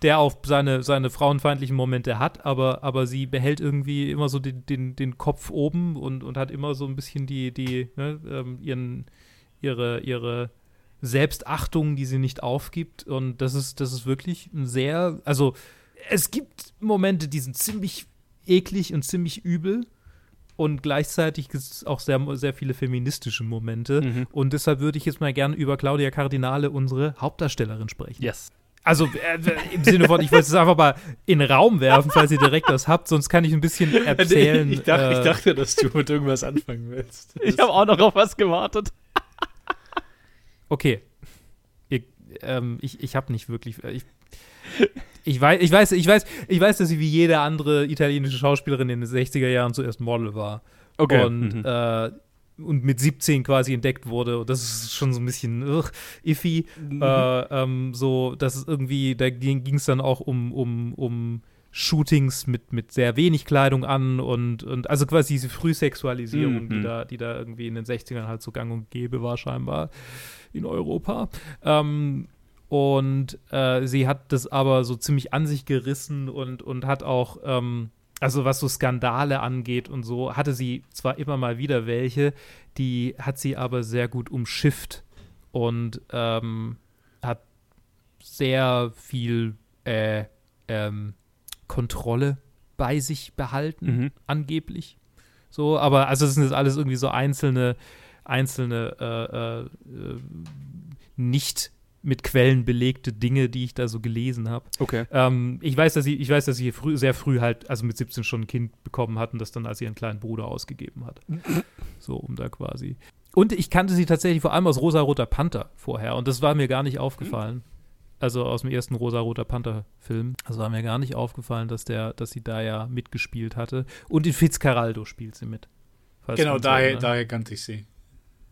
der auch seine, seine frauenfeindlichen Momente hat, aber, aber sie behält irgendwie immer so den, den, den Kopf oben und, und hat immer so ein bisschen die, die, ne, ähm, ihren, ihre, ihre Selbstachtung, die sie nicht aufgibt. Und das ist, das ist wirklich ein sehr, also es gibt Momente, die sind ziemlich eklig und ziemlich übel. Und gleichzeitig gibt es auch sehr, sehr viele feministische Momente. Mhm. Und deshalb würde ich jetzt mal gerne über Claudia Cardinale, unsere Hauptdarstellerin, sprechen. Yes. Also äh, im Sinne von, ich wollte es einfach mal in den Raum werfen, falls ihr direkt was habt, sonst kann ich ein bisschen erzählen. ich, dachte, äh, ich dachte, dass du mit irgendwas anfangen willst. Ich habe auch noch auf was gewartet. Okay. Ihr, ähm, ich ich habe nicht wirklich. äh, Ich, ich, weiß, ich, weiß, ich, weiß, ich weiß, dass sie wie jede andere italienische Schauspielerin in den 60er Jahren zuerst Model war. Und, Mhm. äh, und mit 17 quasi entdeckt wurde. Und das ist schon so ein bisschen ugh, iffy. Mhm. Äh, ähm, so, dass es irgendwie, da ging es dann auch um, um, um Shootings mit, mit sehr wenig Kleidung an und, und also quasi diese Frühsexualisierung, Mhm. die, da, die da irgendwie in den 60ern halt so gang und gäbe war, scheinbar in Europa. Ähm, und äh, sie hat das aber so ziemlich an sich gerissen und, und hat auch, ähm, also was so Skandale angeht und so, hatte sie zwar immer mal wieder welche, die hat sie aber sehr gut umschifft und ähm, hat sehr viel äh, ähm, Kontrolle bei sich behalten, Mhm. angeblich. So, aber also das sind jetzt alles irgendwie so einzelne, einzelne äh, äh, äh, nicht mit Quellen belegte Dinge, die ich da so gelesen habe. Okay. Ähm, ich weiß, dass sie, ich weiß, dass sie früh, sehr früh halt, also mit 17 schon ein Kind bekommen hat und das dann als ihren kleinen Bruder ausgegeben hat. so, um da quasi. Und ich kannte sie tatsächlich vor allem aus Rosa-Roter Panther vorher und das war mir gar nicht aufgefallen. Also aus dem ersten Rosa-Roter Panther-Film. Das war mir gar nicht aufgefallen, dass der, dass sie da ja mitgespielt hatte. Und in Fitzcarraldo spielt sie mit. Falls Genau, daher, daher kannte ich sie.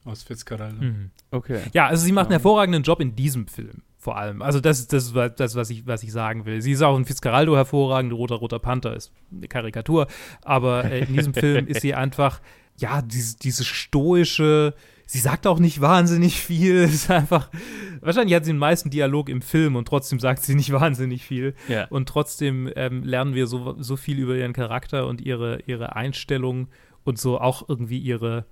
Aus Fitzcarraldo. Mhm. Okay. Ja, also sie macht einen hervorragenden Job in diesem Film. Vor allem. Also das ist das, was- das was, ich, was ich sagen will. Sie ist auch in Fitzcarraldo hervorragend, Roter Roter Panther ist eine Karikatur. Aber äh, in diesem Film ist sie einfach, ja, diese, diese stoische, sie sagt auch nicht wahnsinnig viel. Es ist einfach, wahrscheinlich hat sie den meisten Dialog im Film und trotzdem sagt sie nicht wahnsinnig viel. Ja. Und trotzdem ähm, lernen wir so, so viel über ihren Charakter und ihre, ihre Einstellung und so auch irgendwie ihre,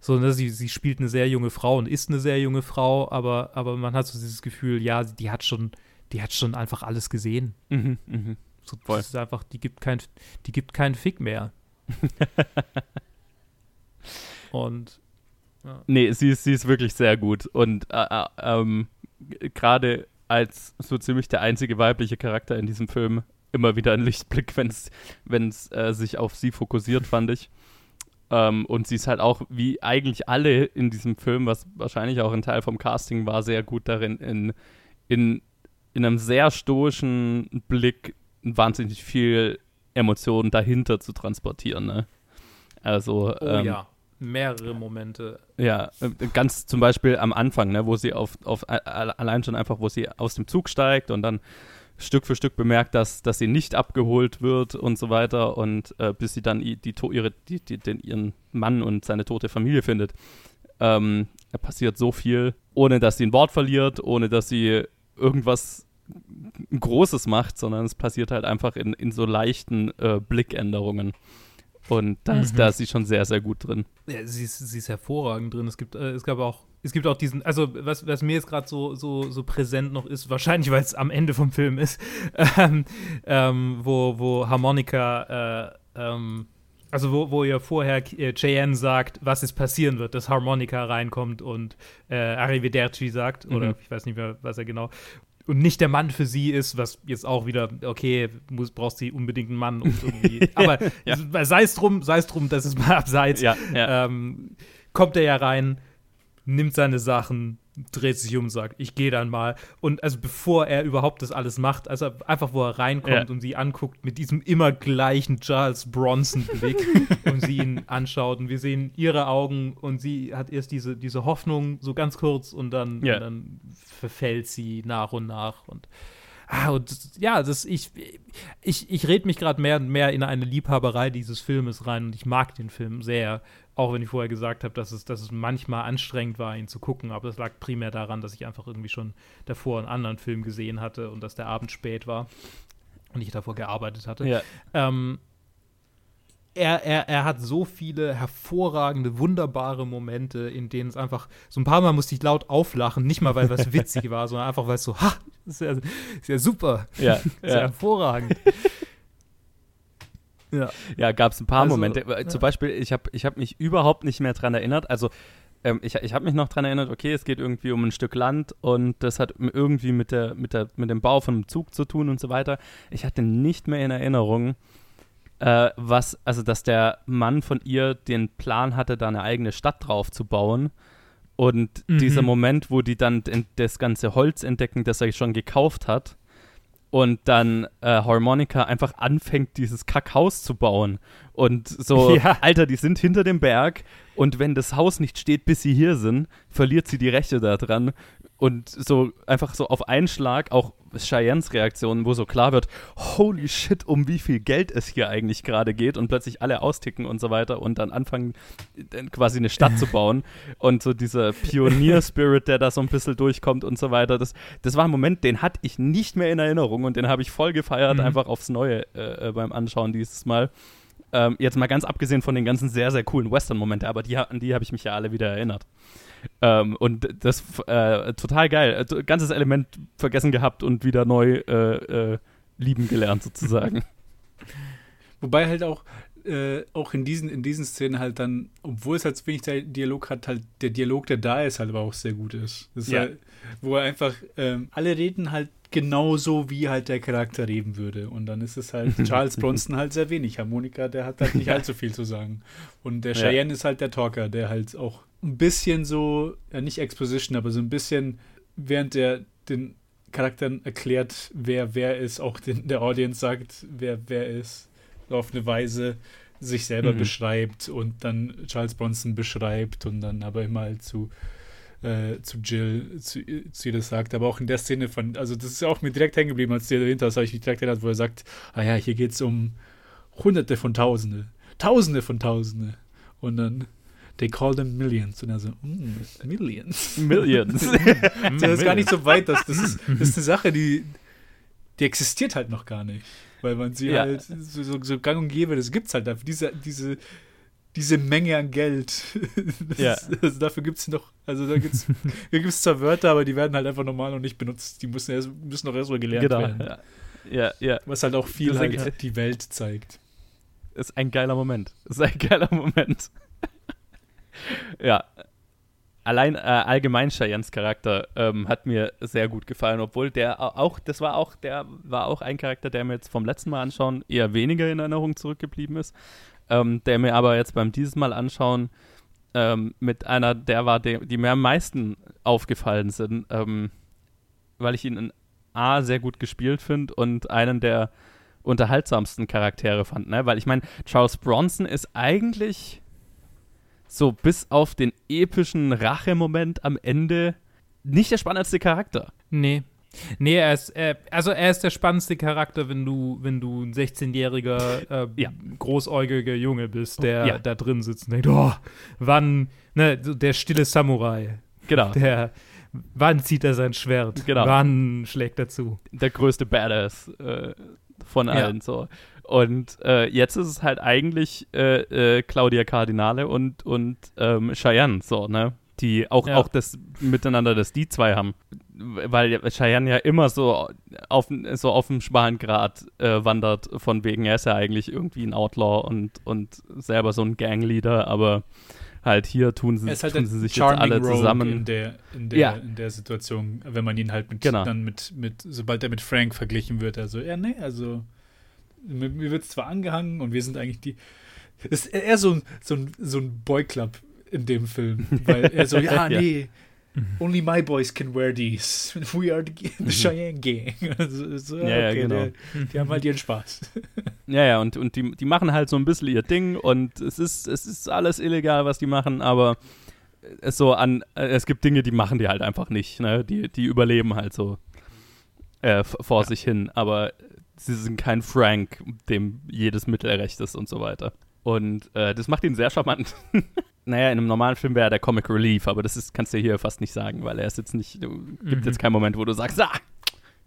so, ne, sie, sie spielt eine sehr junge Frau und ist eine sehr junge Frau, aber, aber man hat so dieses Gefühl, ja, die hat schon, die hat schon einfach alles gesehen. Mhm. Mhm. So, Voll. Das ist einfach, die gibt kein, die gibt keinen Fick mehr. und Nee, sie ist, sie ist wirklich sehr gut. Und äh, äh, ähm, gerade als so ziemlich der einzige weibliche Charakter in diesem Film immer wieder ein Lichtblick, wenn es äh, sich auf sie fokussiert, fand ich. Ähm, und sie ist halt auch, wie eigentlich alle in diesem Film, was wahrscheinlich auch ein Teil vom Casting war, sehr gut darin, in, in, in einem sehr stoischen Blick wahnsinnig viel Emotionen dahinter zu transportieren. Ne? Also, oh ähm, ja, mehrere Momente. ja, äh, ganz zum Beispiel am Anfang, ne, wo sie auf, auf allein schon einfach, wo sie aus dem Zug steigt und dann Stück für Stück bemerkt, dass, dass sie nicht abgeholt wird und so weiter und äh, bis sie dann die, to- ihre, die, die, den, ihren Mann und seine tote Familie findet. Ähm, da passiert so viel, ohne dass sie ein Wort verliert, ohne dass sie irgendwas Großes macht, sondern es passiert halt einfach in, in so leichten äh, Blickänderungen. Und da, ist, Mhm. da ist sie schon sehr, sehr gut drin. Ja, sie, ist, sie ist hervorragend drin. Es gibt, äh, es gab auch, es gibt auch diesen, also was, was mir jetzt gerade so, so, so präsent noch ist, wahrscheinlich weil es am Ende vom Film ist, ähm, ähm, wo, wo Harmonika, äh, ähm, also wo, wo ihr vorher äh, Cheyenne sagt, was jetzt passieren wird, dass Harmonika reinkommt und äh, Arrivederci sagt, oder Mhm. ich weiß nicht mehr, was er genau. Und nicht der Mann für sie ist, was jetzt auch wieder, okay, muss, brauchst du unbedingt einen Mann, irgendwie. Aber Ja. sei es drum, sei es drum, das ist mal abseits Ja, ja. ähm, kommt er ja rein, nimmt seine Sachen, dreht sich um und sagt, ich gehe dann mal. Und also bevor er überhaupt das alles macht, also einfach wo er reinkommt Ja. und sie anguckt mit diesem immer gleichen Charles Bronson-Blick und sie ihn anschaut und wir sehen ihre Augen und sie hat erst diese, diese Hoffnung so ganz kurz und dann, Ja. und dann verfällt sie nach und nach und Ah, und ja, das, ich, ich, ich rede mich gerade mehr und mehr in eine Liebhaberei dieses Filmes rein und ich mag den Film sehr. Auch wenn ich vorher gesagt habe, dass es, dass es manchmal anstrengend war, ihn zu gucken. Aber das lag primär daran, dass ich einfach irgendwie schon davor einen anderen Film gesehen hatte und dass der Abend spät war und ich davor gearbeitet hatte. ja. Ähm, er, er, er hat so viele hervorragende, wunderbare Momente, in denen es einfach, so ein paar Mal musste ich laut auflachen, nicht mal weil was witzig war, sondern einfach weil es so, ha, ist ja, ist ja super, Ja, ist ja ja. hervorragend. ja. ja gab es ein paar Also, Momente. Äh, Zum Beispiel, ich habe ich hab mich überhaupt nicht mehr dran erinnert. Also, ähm, ich, ich habe mich noch dran erinnert, okay, es geht irgendwie um ein Stück Land und das hat irgendwie mit, der, mit, der, mit dem Bau von einem Zug zu tun und so weiter. Ich hatte nicht mehr in Erinnerung, äh, was, also dass der Mann von ihr den Plan hatte, da eine eigene Stadt drauf zu bauen. Und Mhm. dieser Moment, wo die dann das ganze Holz entdecken, das er schon gekauft hat, und dann äh, Harmonica einfach anfängt, dieses Kackhaus zu bauen. Und so, Ja. Alter, die sind hinter dem Berg und wenn das Haus nicht steht, bis sie hier sind, verliert sie die Rechte daran. Und so einfach so auf einen Schlag auch Cheyennes Reaktion, wo so klar wird, holy shit, um wie viel Geld es hier eigentlich gerade geht und plötzlich alle austicken und so weiter und dann anfangen, quasi eine Stadt zu bauen und so dieser Pionier-Spirit, der da so ein bisschen durchkommt und so weiter. Das, das war ein Moment, den hatte ich nicht mehr in Erinnerung und den habe ich voll gefeiert, mhm. einfach aufs Neue äh, äh beim Anschauen dieses Mal. Ähm, jetzt mal ganz abgesehen von den ganzen sehr, sehr coolen Western-Momenten, aber die, an die habe ich mich ja alle wieder erinnert. Ähm, und das äh, total geil. Also, ganzes Element vergessen gehabt und wieder neu äh, äh, lieben gelernt, sozusagen. Wobei halt auch, äh, auch in diesen, in diesen Szenen halt dann, obwohl es halt so wenig Dialog hat, halt der Dialog, der da ist, halt aber auch sehr gut ist. ist ja. halt, wo er einfach, ähm, alle reden halt genauso, wie halt der Charakter reden würde. Und dann ist es halt Charles Bronson halt sehr wenig. Harmonika, der hat halt nicht allzu viel zu sagen. Und der Cheyenne ja. ist halt der Talker, der halt auch ein bisschen so, ja nicht Exposition, aber so ein bisschen, während er den Charakteren erklärt, wer wer ist, auch den, der Audience sagt, wer wer ist, auf eine Weise sich selber mhm. beschreibt und dann Charles Bronson beschreibt und dann aber immer halt zu äh, zu Jill, zu, zu ihr das sagt. Aber auch in der Szene von, also das ist auch mir direkt hängen geblieben, als du erwähnt hast, habe ich mich direkt erinnert, wo er sagt, ah ja, hier geht es um Hunderte von Tausende, Tausende von Tausende. Und dann They call them millions. Und er so, mm, Millions. Millions. das ist gar nicht so weit. Das, das, ist, das ist eine Sache, die, die existiert halt noch gar nicht. Weil man sie ja. halt so, so, so, gang und gäbe, das gibt es halt dafür. Diese, diese, diese Menge an Geld. Ja. also dafür gibt es noch, also da gibt es zwar Wörter, aber die werden halt einfach normal noch nicht benutzt. Die müssen, erst, müssen noch erstmal gelernt genau. werden. Ja. ja, ja. Was halt auch viel halt die Welt zeigt. Ist ein geiler Moment. Ist ein geiler Moment ja. Allein äh, allgemein Cheyennes Charakter ähm, hat mir sehr gut gefallen, obwohl der auch, das war auch, der war auch ein Charakter, der mir jetzt vom letzten Mal anschauen eher weniger in Erinnerung zurückgeblieben ist. Ähm, der mir aber jetzt beim dieses Mal anschauen ähm, mit einer der war, die, die mir am meisten aufgefallen sind, ähm, weil ich ihn in A sehr gut gespielt finde und einen der unterhaltsamsten Charaktere fand, ne? Weil ich meine, Charles Bronson ist eigentlich so bis auf den epischen Rachemoment am Ende nicht der spannendste Charakter. Nee. Nee, er ist, äh, also er ist der spannendste Charakter, wenn du, wenn du ein 16-jähriger, äh, ja. großäugiger Junge bist, der ja. da drin sitzt und denkt, oh, wann, ne, der stille Samurai. Genau. Der, wann zieht er sein Schwert? Genau. Wann schlägt er zu? Der größte Badass äh, von allen, ja. so. Und äh, jetzt ist es halt eigentlich äh, äh, Claudia Cardinale und, und ähm, Cheyenne, so, ne? Die auch, ja. auch das miteinander, dass die zwei haben. Weil Cheyenne ja immer so auf, so auf dem schmalen Grat äh, wandert, von wegen, er ist ja eigentlich irgendwie ein Outlaw und, und selber so ein Gangleader, aber halt hier tun sie, halt tun sie sich jetzt alle zusammen. In der, in, der, ja. in der Situation, wenn man ihn halt mit, genau. dann mit, mit, sobald er mit Frank verglichen wird, also, ja, nee, also mir wird es zwar angehangen und wir sind eigentlich die. Ist eher so ein, so ein, so ein Boy-Club in dem Film. Weil er so, ja, nee, only my boys can wear these. We are the, the Cheyenne Gang. Also, so, ja, ja, genau. Die, die, haben halt ihren Spaß. Ja, ja, und, und die, die machen halt so ein bisschen ihr Ding und es ist, es ist alles illegal, was die machen, aber es so an, es gibt Dinge, die machen die halt einfach nicht, ne? Die, die überleben halt so äh, vor ja. sich hin. Aber sie sind kein Frank, dem jedes Mittel recht ist und so weiter. Und äh, das macht ihn sehr charmant. naja, in einem normalen Film wäre er der Comic Relief, aber das ist, kannst du hier fast nicht sagen, weil er ist jetzt nicht, du, gibt mhm. jetzt keinen Moment, wo du sagst, ah,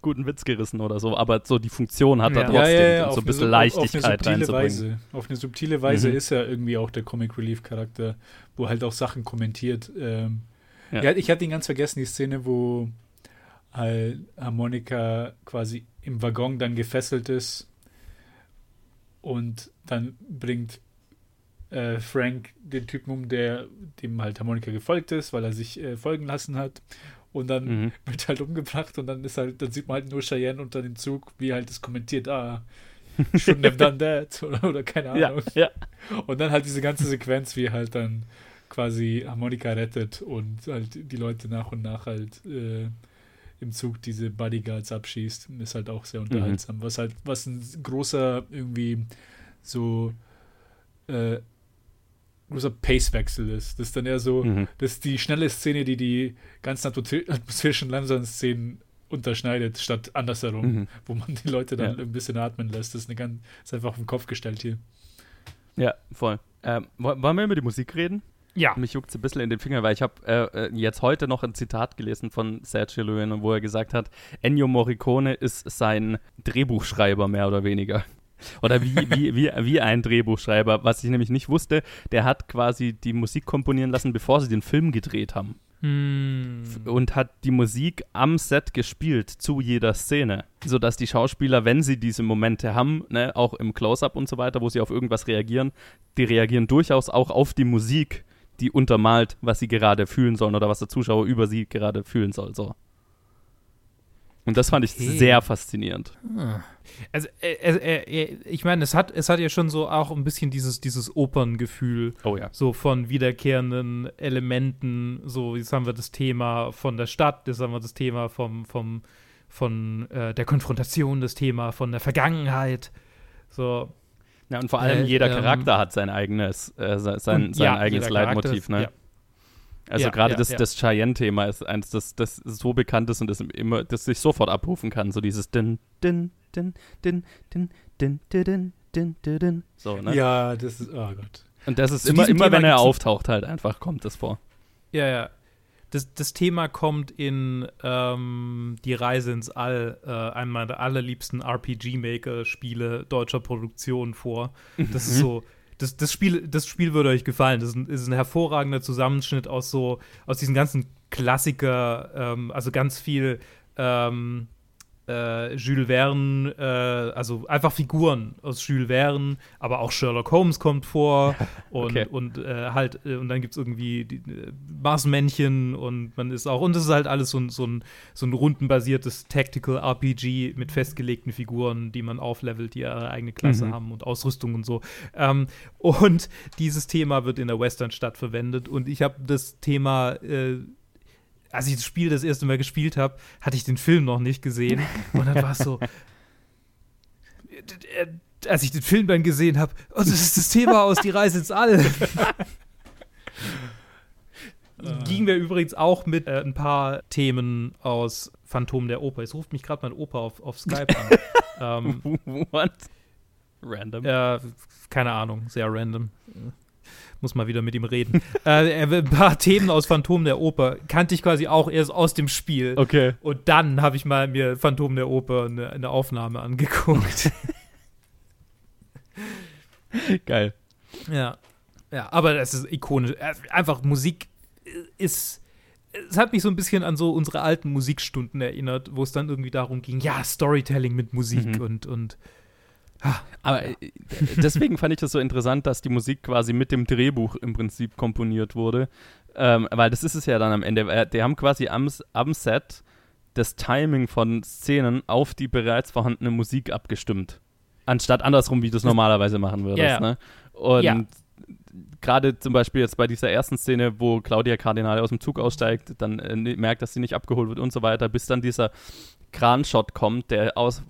guten Witz gerissen oder so, aber so die Funktion hat ja. er trotzdem, ja, ja, ja, so ein bisschen Leichtigkeit auf eine reinzubringen. Weise. Auf eine subtile Weise mhm. ist er irgendwie auch der Comic Relief Charakter, wo halt auch Sachen kommentiert. Ähm, ja. ich hatte ihn ganz vergessen, die Szene, wo Harmonika quasi im Waggon dann gefesselt ist und dann bringt äh, Frank den Typen um, der dem halt Harmonika gefolgt ist, weil er sich äh, folgen lassen hat. Und dann mhm. wird halt umgebracht und dann ist halt, dann sieht man halt nur Cheyenne unter dem Zug, wie halt das kommentiert, ah, shouldn't have done that oder, oder keine Ahnung. Ja, ja. Und dann halt diese ganze Sequenz, wie halt dann quasi Harmonika rettet und halt die Leute nach und nach halt äh, im Zug diese Bodyguards abschießt, ist halt auch sehr unterhaltsam. Mhm. Was halt, was ein großer irgendwie so äh, großer Pacewechsel ist. Das ist dann eher so, Mhm. das ist die schnelle Szene, die die ganzen atmo- atmosphärischen langsamen Szenen unterschneidet, statt andersherum, Mhm. wo man die Leute dann Ja. ein bisschen atmen lässt. Das ist, eine ganz, ist einfach auf den Kopf gestellt hier. Ja, voll. Ähm, wo- wollen wir über die Musik reden? Ja. Mich juckt es ein bisschen in den Finger, weil ich habe äh, äh, jetzt heute noch ein Zitat gelesen von Sergio Leone, wo er gesagt hat, Ennio Morricone ist sein Drehbuchschreiber mehr oder weniger. Oder wie, wie, wie, wie ein Drehbuchschreiber. Was ich nämlich nicht wusste, der hat quasi die Musik komponieren lassen, bevor sie den Film gedreht haben. Hm. Und hat die Musik am Set gespielt zu jeder Szene. Sodass die Schauspieler, wenn sie diese Momente haben, ne, auch im Close-Up und so weiter, wo sie auf irgendwas reagieren, die reagieren durchaus auch auf die Musik, die untermalt, was sie gerade fühlen sollen oder was der Zuschauer über sie gerade fühlen soll. So. Und das fand ich Okay. sehr faszinierend. Also, äh, äh, äh, ich meine, es hat, es hat ja schon so auch ein bisschen dieses, dieses Operngefühl, Oh ja. so von wiederkehrenden Elementen. So, jetzt haben wir das Thema von der Stadt, jetzt haben wir das Thema vom, vom, von äh, der Konfrontation, das Thema von der Vergangenheit. So, Ja, und vor allem Äh, jeder ähm, Charakter hat sein eigenes, äh, se- sein, sein ja, eigenes Leitmotiv, ist- ne? ja. Also Ja, gerade ja, das, ja. das Cheyenne-Thema ist eins, das, das so bekannt ist und das immer, das sich sofort abrufen kann. So dieses din, din, din, din, din, din, din, din, din, din, din. So, ne? Ja, das ist, oh Gott. Und das ist Zu immer, immer Thema wenn er auftaucht, halt einfach kommt das vor. Ja, ja. Das, das Thema kommt in ähm, Die Reise ins All, äh, einem meiner allerliebsten RPG-Maker-Spiele deutscher Produktion vor. Das ist so, das, das, Spiel, das Spiel würde euch gefallen. Das ist ein, ist ein hervorragender Zusammenschnitt aus so, aus diesen ganzen Klassiker, ähm, also ganz viel ähm, äh, Jules Verne, äh, also einfach Figuren aus Jules Verne, aber auch Sherlock Holmes kommt vor und, Okay. und äh, halt, äh, und dann gibt es irgendwie die, äh, Marsmännchen und man ist auch, und es ist halt alles so ein, so ein, so ein rundenbasiertes Tactical RPG mit festgelegten Figuren, die man auflevelt, die ihre eigene Klasse Mhm. haben und Ausrüstung und so. Ähm, und dieses Thema wird in der Westernstadt verwendet und ich habe das Thema äh, als ich das Spiel das erste Mal gespielt habe, hatte ich den Film noch nicht gesehen. Und dann war es so. äh, Als ich den Film dann gesehen habe, oh, das ist das Thema aus Die Reise ins All. Ging mir übrigens auch mit äh, ein paar Themen aus Phantom der Oper. Es ruft mich gerade mein Opa auf, auf Skype an. ähm, What? Random. äh, keine Ahnung, sehr random. Muss mal wieder mit ihm reden. äh, ein paar Themen aus Phantom der Oper kannte ich quasi auch erst aus dem Spiel. Okay. Und dann habe ich mal mir Phantom der Oper eine, eine Aufnahme angeguckt. Geil. ja. Ja, aber das ist ikonisch. Äh, Einfach Musik ist. Es hat mich so ein bisschen an so unsere alten Musikstunden erinnert, wo es dann irgendwie darum ging, ja, Storytelling mit Musik Mhm. und, und Aber äh, deswegen fand ich das so interessant, dass die Musik quasi mit dem Drehbuch im Prinzip komponiert wurde. Ähm, weil das ist es ja dann am Ende. Äh, Die haben quasi am, am Set das Timing von Szenen auf die bereits vorhandene Musik abgestimmt. Anstatt andersrum, wie du es normalerweise machen würdest. Ja. Ne? Und Ja. gerade zum Beispiel jetzt bei dieser ersten Szene, wo Claudia Kardinal aus dem Zug aussteigt, dann äh, merkt, dass sie nicht abgeholt wird und so weiter, bis dann dieser Kranshot kommt, der aus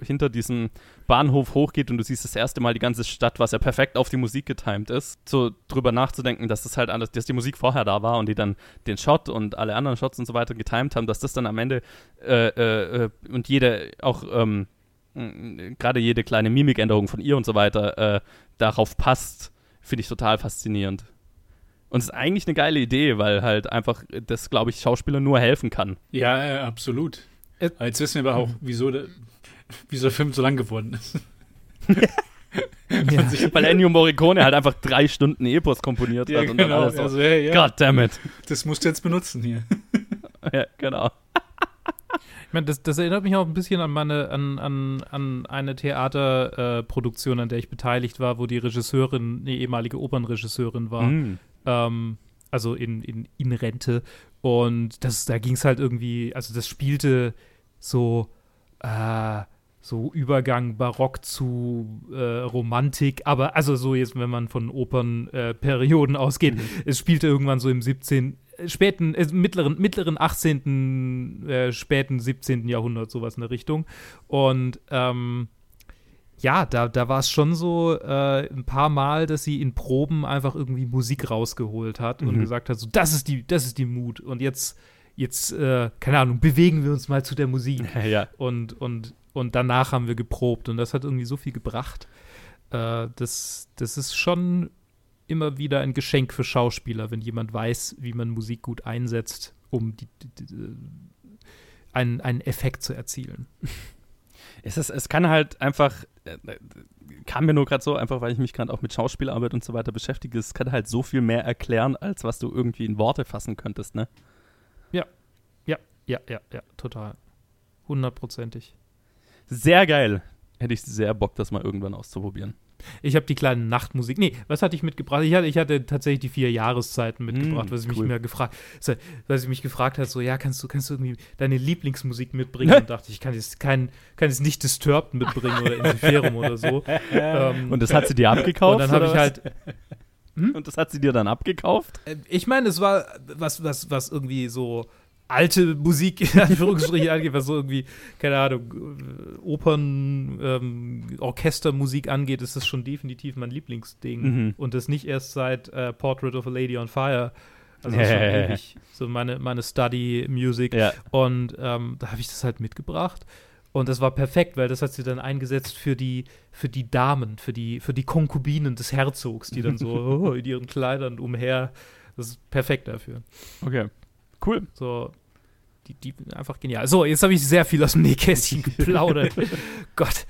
hinter diesem Bahnhof hochgeht und du siehst das erste Mal die ganze Stadt, was ja perfekt auf die Musik getimed ist. So drüber nachzudenken, dass das halt alles, dass die Musik vorher da war und die dann den Shot und alle anderen Shots und so weiter getimed haben, dass das dann am Ende äh, äh, äh, und jede auch ähm, gerade jede kleine Mimikänderung von ihr und so weiter äh, darauf passt, finde ich total faszinierend. Und es ist eigentlich eine geile Idee, weil halt einfach das, glaube ich, Schauspieler nur helfen kann. Ja, äh, absolut. Jetzt wissen wir aber auch, wieso der, wieso der Film so lang geworden ist. ja. Weil Ennio Morricone halt einfach drei Stunden Epos komponiert hat und dann alles so, also, ja, ja, God damn it. das musst du jetzt benutzen hier. Ja, genau. Ich meine, das, das erinnert mich auch ein bisschen an meine, an, an, an eine Theaterproduktion, äh, an der ich beteiligt war, wo die Regisseurin, eine ehemalige Opernregisseurin war. Mm. ähm, also in, in, in Rente. Und das, da ging es halt irgendwie, also das spielte so, äh, so Übergang Barock zu äh, Romantik, aber also so jetzt, wenn man von Opernperioden äh, ausgeht, es spielte irgendwann so im 17., äh, späten, äh, mittleren, mittleren 18., äh, späten 17. Jahrhundert, sowas in der Richtung. Und ähm, ja, da, da war es schon so äh, ein paar Mal, dass sie in Proben einfach irgendwie Musik rausgeholt hat und Mhm. gesagt hat, so, das ist die, das ist die Mut. Und jetzt, jetzt, äh, keine Ahnung, bewegen wir uns mal zu der Musik. ja. Und, und, und danach haben wir geprobt und das hat irgendwie so viel gebracht. Äh, das, das ist schon immer wieder ein Geschenk für Schauspieler, wenn jemand weiß, wie man Musik gut einsetzt, um die, die, die, einen, einen Effekt zu erzielen. Es, ist, es kann halt einfach, äh, kam mir nur gerade so, einfach weil ich mich gerade auch mit Schauspielarbeit und so weiter beschäftige, es kann halt so viel mehr erklären, als was du irgendwie in Worte fassen könntest, ne? Ja, ja, ja, total. Hundertprozentig. Sehr geil. Hätte ich sehr Bock, das mal irgendwann auszuprobieren. Ich habe die kleine Nachtmusik. Nee, was hatte ich mitgebracht? Ich hatte, ich hatte tatsächlich die vier Jahreszeiten mitgebracht, Mm, was ich mich cool. mehr gefragt, was ich mich gefragt hat, so ja, kannst du, kannst du irgendwie deine Lieblingsmusik mitbringen? Und dachte ich, kann jetzt kein, kann jetzt nicht Disturbed mitbringen oder Inferum oder so. Ähm, Und das hat sie dir abgekauft? und dann habe ich was? halt, Und das hat sie dir dann abgekauft? äh, ich meine, es war was, was, was irgendwie so alte Musik in Anführungsstrichen angeht, was so irgendwie, keine Ahnung, Opern, ähm, Orchestermusik angeht, ist das schon definitiv mein Lieblingsding. Mhm. Und das nicht erst seit äh, Portrait of a Lady on Fire. Also das ist schon ewig so meine, meine Study-Music. Und ähm, da habe ich das halt mitgebracht. Und das war perfekt, weil das hat sie dann eingesetzt für die, für die Damen, für die, für die Konkubinen des Herzogs, die dann so oh, in ihren Kleidern umher. Das ist perfekt dafür. Okay. Cool. So, die, die einfach genial. So, jetzt habe ich sehr viel aus dem Nähkästchen geplaudert. Gott.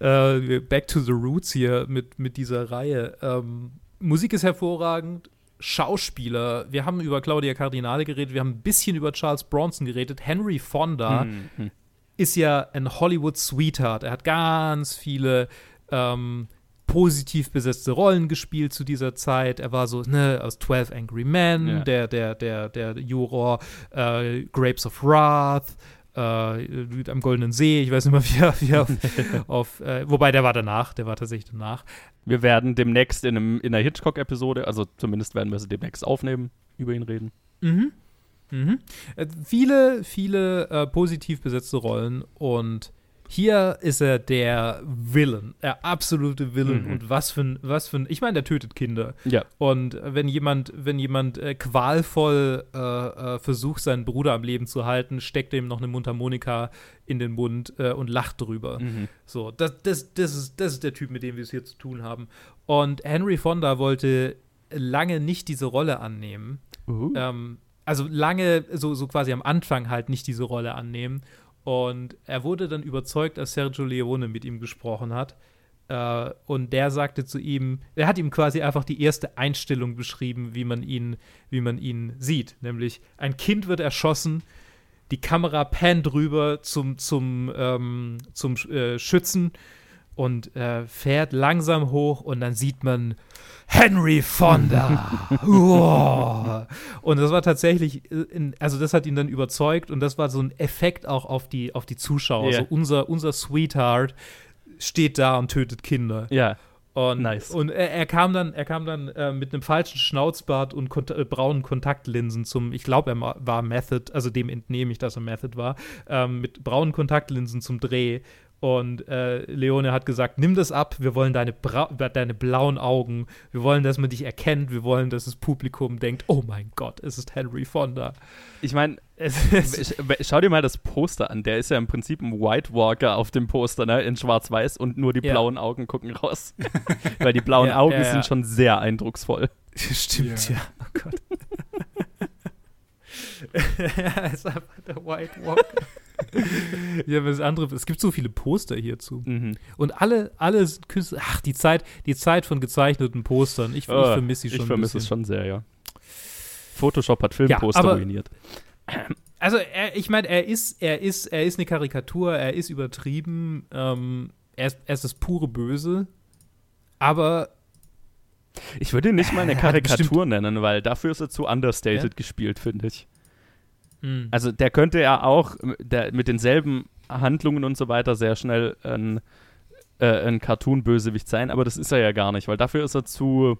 Äh, back to the roots hier mit, mit dieser Reihe. Ähm, Musik ist hervorragend. Schauspieler, wir haben über Claudia Cardinale geredet, wir haben ein bisschen über Charles Bronson geredet. Henry Fonda Mhm. ist ja ein Hollywood-Sweetheart. Er hat ganz viele ähm, positiv besetzte Rollen gespielt zu dieser Zeit. Er war so, ne, aus 12 Angry Men, Ja. der, der, der, der Juror, äh, Grapes of Wrath, äh, am Goldenen See, ich weiß nicht mehr, wie er, wie er auf, auf äh, wobei der war danach, der war tatsächlich danach. Wir werden demnächst in, einem, in einer Hitchcock-Episode, also zumindest werden wir sie demnächst aufnehmen, über ihn reden. Mhm. Mhm. Äh, viele, viele äh, positiv besetzte Rollen und hier ist er der Villain, der absolute Villain Mhm. und was für ein, was für ein, ich meine, der tötet Kinder Ja. und wenn jemand, wenn jemand äh, qualvoll äh, äh, versucht, seinen Bruder am Leben zu halten, steckt er ihm noch eine Mundharmonika in den Mund äh, und lacht drüber. Mhm. So, das, das, das, ist, das ist der Typ, mit dem wir es hier zu tun haben. Und Henry Fonda wollte lange nicht diese Rolle annehmen Uh. ähm, also lange, so, so quasi am Anfang halt nicht diese Rolle annehmen. Und er wurde dann überzeugt, als Sergio Leone mit ihm gesprochen hat. Äh, und der sagte zu ihm, er hat ihm quasi einfach die erste Einstellung beschrieben, wie man ihn, wie man ihn sieht. Nämlich, ein Kind wird erschossen, die Kamera pannt rüber zum, zum, ähm, zum äh, Schützen und äh, fährt langsam hoch und dann sieht man Henry Fonda. Und das war tatsächlich, äh, also das hat ihn dann überzeugt und das war so ein Effekt auch auf die, auf die Zuschauer. Ja. So unser, unser Sweetheart steht da und tötet Kinder. Ja. Und, Nice. und er, er kam dann, er kam dann äh, mit einem falschen Schnauzbart und kont äh, braunen Kontaktlinsen zum, ich glaube, er war Method, also dem entnehme ich, dass er Method war, ähm, mit braunen Kontaktlinsen zum Dreh. Und äh, Leone hat gesagt, nimm das ab, wir wollen deine, Bra deine blauen Augen, wir wollen, dass man dich erkennt, wir wollen, dass das Publikum denkt, oh mein Gott, es ist Henry Fonda. Ich meine, schau dir mal das Poster an. Der ist ja im Prinzip ein White Walker auf dem Poster, ne? In schwarz-weiß und nur die Ja. blauen Augen gucken raus. Weil die blauen Ja, Augen ja, ja. sind schon sehr eindrucksvoll. Stimmt, Ja. ja. Oh Gott. er ist einfach der White Walker. ja, aber das andere, es gibt so viele Poster hierzu. Mhm. Und alle, alle sind Künstler, ach, die Zeit, die Zeit von gezeichneten Postern. Ich, ich Oh, vermisse sie schon. Ich vermisse es schon sehr, ja. Photoshop hat Filmposter aber- ruiniert. Also, er, ich meine, er ist, er ist, er ist eine Karikatur, er ist übertrieben, ähm, er, ist, er ist das pure Böse. Aber Ich würde ihn nicht mal eine Karikatur nennen, weil dafür ist er zu understated Ja? gespielt, finde ich. Mh, Also der könnte ja auch der, mit denselben Handlungen und so weiter sehr schnell ein, äh, ein Cartoon-Bösewicht sein, aber das ist er ja gar nicht, weil dafür ist er zu,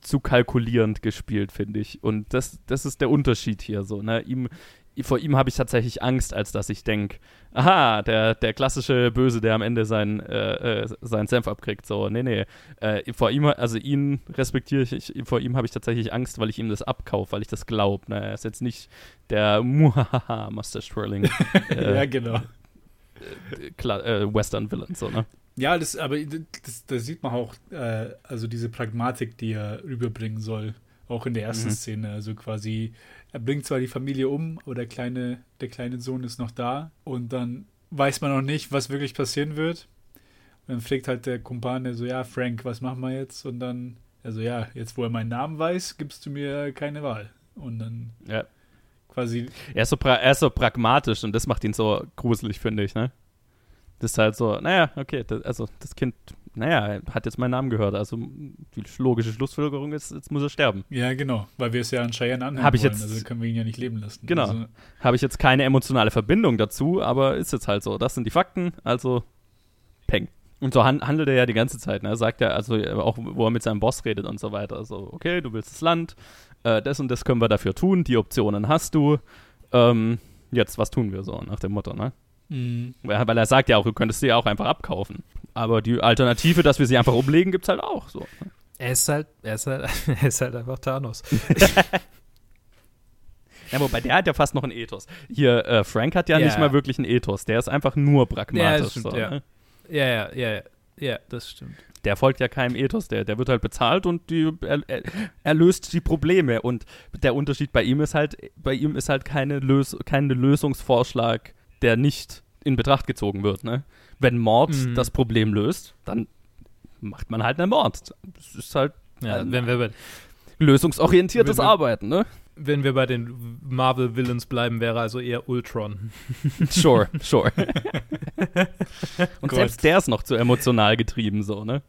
zu kalkulierend gespielt, finde ich. Und das, das ist der Unterschied hier so. Ne? Ihm, vor ihm habe ich tatsächlich Angst, als dass ich denke, aha, der, der klassische Böse, der am Ende seinen, äh, äh, seinen Senf abkriegt. So, nee, nee. Äh, vor ihm, also ihn respektiere ich, ich vor ihm habe ich tatsächlich Angst, weil ich ihm das abkaufe, weil ich das glaube. Ne? Er ist jetzt nicht der Muhahaha Master Twirling. äh, ja, genau. Äh, Western Villain, so, ne? Ja, das, aber das, das sieht man auch, äh, also diese Pragmatik, die er rüberbringen soll, auch in der ersten mhm. Szene. Also quasi, er bringt zwar die Familie um, aber der kleine, der kleine Sohn ist noch da und dann weiß man noch nicht, was wirklich passieren wird. Und dann fragt halt der Kumpane so, ja, Frank, was machen wir jetzt? Und dann, also ja, jetzt wo er meinen Namen weiß, gibst du mir keine Wahl. Und dann ja. quasi. Er ist, so er ist so pragmatisch und das macht ihn so gruselig, finde ich, ne? Das ist halt so, naja, okay, das, also das Kind, naja, hat jetzt meinen Namen gehört, also die logische Schlussfolgerung ist, jetzt muss er sterben. Ja, genau, weil wir es ja an Cheyenne anhören Hab ich wollen, jetzt, also können wir ihn ja nicht leben lassen. Genau, also, habe ich jetzt keine emotionale Verbindung dazu, aber ist jetzt halt so, das sind die Fakten, also peng. Und so handelt er ja die ganze Zeit, ne? Er sagt ja, also auch, wo er mit seinem Boss redet und so weiter, also, okay, du willst das Land, äh, das und das können wir dafür tun, die Optionen hast du, ähm, jetzt, was tun wir so, nach dem Motto, ne? Mhm. Weil er sagt ja auch, du könntest sie ja auch einfach abkaufen. Aber die Alternative, dass wir sie einfach umlegen, gibt es halt auch. So. Er ist halt, er ist halt, er ist halt einfach Thanos. ja, wobei der hat ja fast noch einen Ethos. Hier, äh, Frank hat ja, ja, nicht mal wirklich einen Ethos. Der ist einfach nur pragmatisch. Ja, stimmt, so, ja. Ne? ja, ja, ja, ja, das stimmt. Der folgt ja keinem Ethos, der, der wird halt bezahlt und die, er, er, er, löst die Probleme. Und der Unterschied bei ihm ist halt, bei ihm ist halt keine Lös kein Lösungsvorschlag der nicht in Betracht gezogen wird. Ne? Wenn Mord mhm. das Problem löst, dann macht man halt einen Mord. Das ist halt ja, wenn wir bei, lösungsorientiertes wenn wir, Arbeiten, ne? Wenn wir bei den Marvel-Villains bleiben, wäre also eher Ultron. sure, sure. Und selbst der ist noch zu emotional getrieben, so, ne?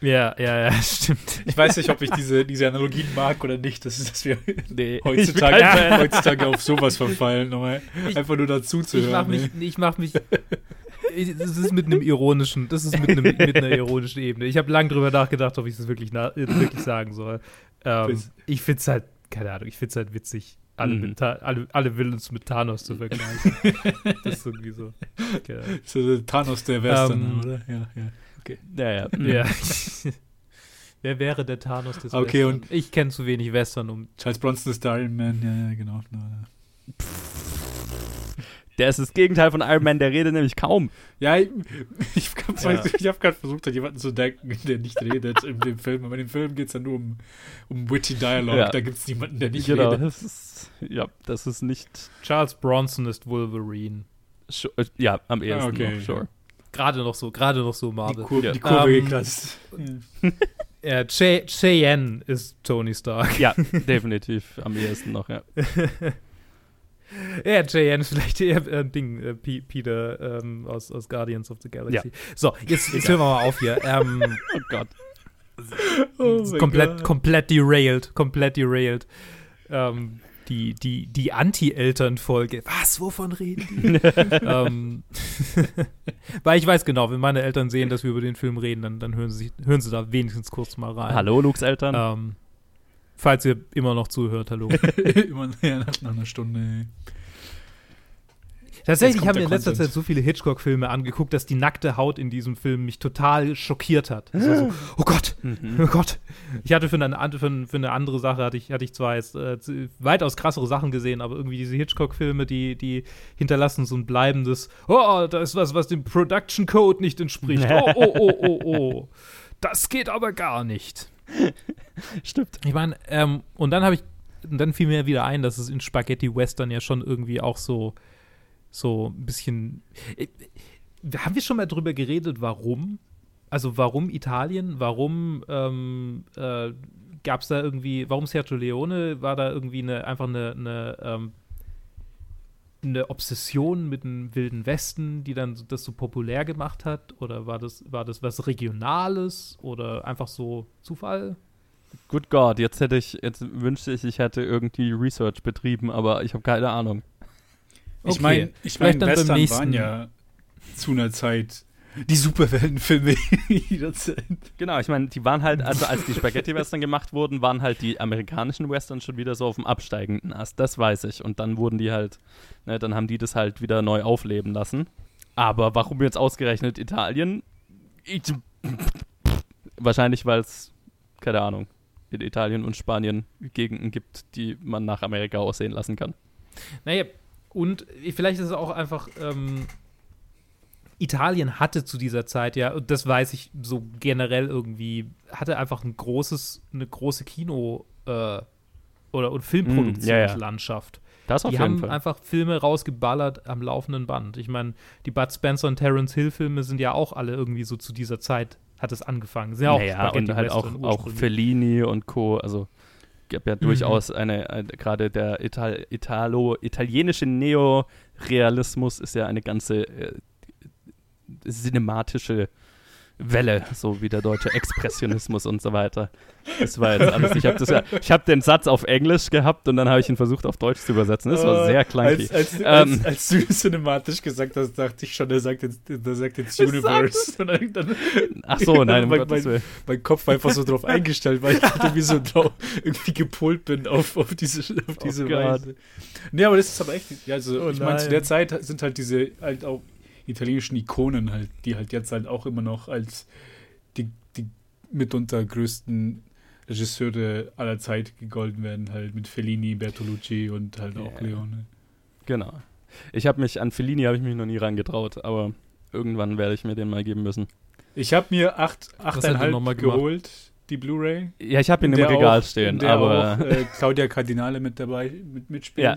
Ja, ja, ja, stimmt. Ich weiß nicht, ob ich diese, diese Analogien mag oder nicht. Das ist, dass wir nee, heutzutage, heutzutage auf sowas verfallen, nochmal einfach nur dazu zu ich hören. Mach mich, ich mach mich. Das ist mit einem ironischen, das ist mit, einem, mit einer ironischen Ebene. Ich habe lange drüber nachgedacht, ob ich das wirklich, wirklich sagen soll. Ähm, ich finde es halt, keine Ahnung, ich finde es halt witzig, alle, mhm. alle, alle Villains mit Thanos zu vergleichen. das ist irgendwie so. Okay. So Thanos der Western, um, ähm, oder? Ja, ja. Okay. Ja, ja. Wer wäre der Thanos des okay, Western? Und ich kenne zu wenig Western, um. Charles Bronson ist der Iron Man, ja, ja, genau. Der ist das Gegenteil von Iron Man, der redet nämlich kaum. Ja, ich, ich habe ja. hab gerade versucht, an jemanden zu denken, der nicht redet in dem Film. Aber in dem Film geht es ja nur um, um witty Dialogue. Ja. Da gibt es niemanden, der nicht genau, redet. Das ist, ja, das ist nicht. Charles Bronson ist Wolverine. Sure, ja, am ehesten. Ah, okay, noch, sure. Gerade noch so, gerade noch so Marvel. Die, Kur ja. die Kurve ähm, gekratzt. Ja, Che Cheyenne ist Tony Stark. Ja, definitiv am ehesten noch, ja. ja, Cheyenne ist vielleicht eher ein äh, Ding, äh, Peter ähm, aus, aus Guardians of the Galaxy. Ja. So, jetzt, jetzt hören wir mal auf hier. Ähm, oh Gott. Oh komplett, God. komplett derailed, komplett derailed. Ähm, die, die, die Anti-Eltern-Folge. Was? Wovon reden die? ähm, weil ich weiß genau, wenn meine Eltern sehen, dass wir über den Film reden, dann, dann hören, sie, hören sie da wenigstens kurz mal rein. Hallo, Lukes Eltern. Ähm, falls ihr immer noch zuhört, hallo. immer ja, nach einer Stunde. Tatsächlich haben wir in letzter Content. Zeit so viele Hitchcock-Filme angeguckt, dass die nackte Haut in diesem Film mich total schockiert hat. So, oh Gott, mhm. oh Gott. Ich hatte für eine, für, für eine andere Sache, hatte ich, hatte ich zwar jetzt äh, weitaus krassere Sachen gesehen, aber irgendwie diese Hitchcock-Filme, die, die hinterlassen so ein bleibendes, oh, da ist was, was dem Production Code nicht entspricht. Oh, oh, oh, oh, oh. Das geht aber gar nicht. Stimmt. Ich meine, ähm, und dann habe ich, dann fiel mir wieder ein, dass es in Spaghetti Western ja schon irgendwie auch so so ein bisschen. Äh, haben wir schon mal drüber geredet, warum? Also warum Italien? Warum ähm, äh, gab es da irgendwie, warum Sergio Leone? War da irgendwie eine, einfach eine, eine, ähm, eine Obsession mit dem Wilden Westen, die dann das so populär gemacht hat? Oder war das, war das was Regionales oder einfach so Zufall? Good God, jetzt hätte ich, jetzt wünschte ich, ich hätte irgendwie Research betrieben, aber ich habe keine Ahnung. Ich meine, ich mein, Western waren ja zu einer Zeit Die Superheldenfilme jederzeit. Genau, ich meine, die waren halt, also als die Spaghetti-Western gemacht wurden, waren halt die amerikanischen Western schon wieder so auf dem absteigenden Ast, das weiß ich. Und dann wurden die halt, ne, dann haben die das halt wieder neu aufleben lassen. Aber warum jetzt ausgerechnet Italien? Ich, wahrscheinlich, weil es, keine Ahnung, in Italien und Spanien Gegenden gibt, die man nach Amerika aussehen lassen kann. Naja, und vielleicht ist es auch einfach, ähm, Italien hatte zu dieser Zeit ja, und das weiß ich so generell irgendwie, hatte einfach ein großes, eine große Kino- äh, oder und Filmproduktionslandschaft. Mm, ja, ja. Das auf die jeden haben Fall. einfach Filme rausgeballert am laufenden Band. Ich meine, die Bud Spencer und Terence Hill Filme sind ja auch alle irgendwie so zu dieser Zeit hat es angefangen. Sind ja auch naja, und halt auch, auch. Fellini und Co. Also gab ja durchaus eine, eine gerade der Ital Italo italienische Neorealismus ist ja eine ganze äh, cinematische Welle, so wie der deutsche Expressionismus und so weiter. Das war jetzt alles. Ich habe habe den Satz auf Englisch gehabt und dann habe ich ihn versucht auf Deutsch zu übersetzen. Das war sehr clunky. Als, als, Ähm. als, als du cinematisch gesagt hast, dachte ich schon, der sagt jetzt, der sagt jetzt Universe. Dann, dann, Ach so, nein, mein, mein, mein Kopf war einfach so drauf eingestellt, weil ich irgendwie so drauf, irgendwie gepolt bin auf, auf diese, auf diese Oh. Weise. Nee, aber das ist aber echt, also Oh ich meine, zu der Zeit sind halt diese halt auch italienischen Ikonen halt, die halt jetzt halt auch immer noch als die, die mitunter größten Regisseure aller Zeit gegolten werden, halt mit Fellini, Bertolucci und halt auch Ja. Leone. Genau. Ich habe mich an Fellini habe ich mich noch nie rangetraut, aber irgendwann werde ich mir den mal geben müssen. Ich habe mir acht, hat er achteinhalb nochmal geholt, die Blu-ray. Ja, ich habe ihn in im der Regal auch- stehen, der aber auch, äh, Claudia Cardinale mit dabei mit, mitspielt. Ja.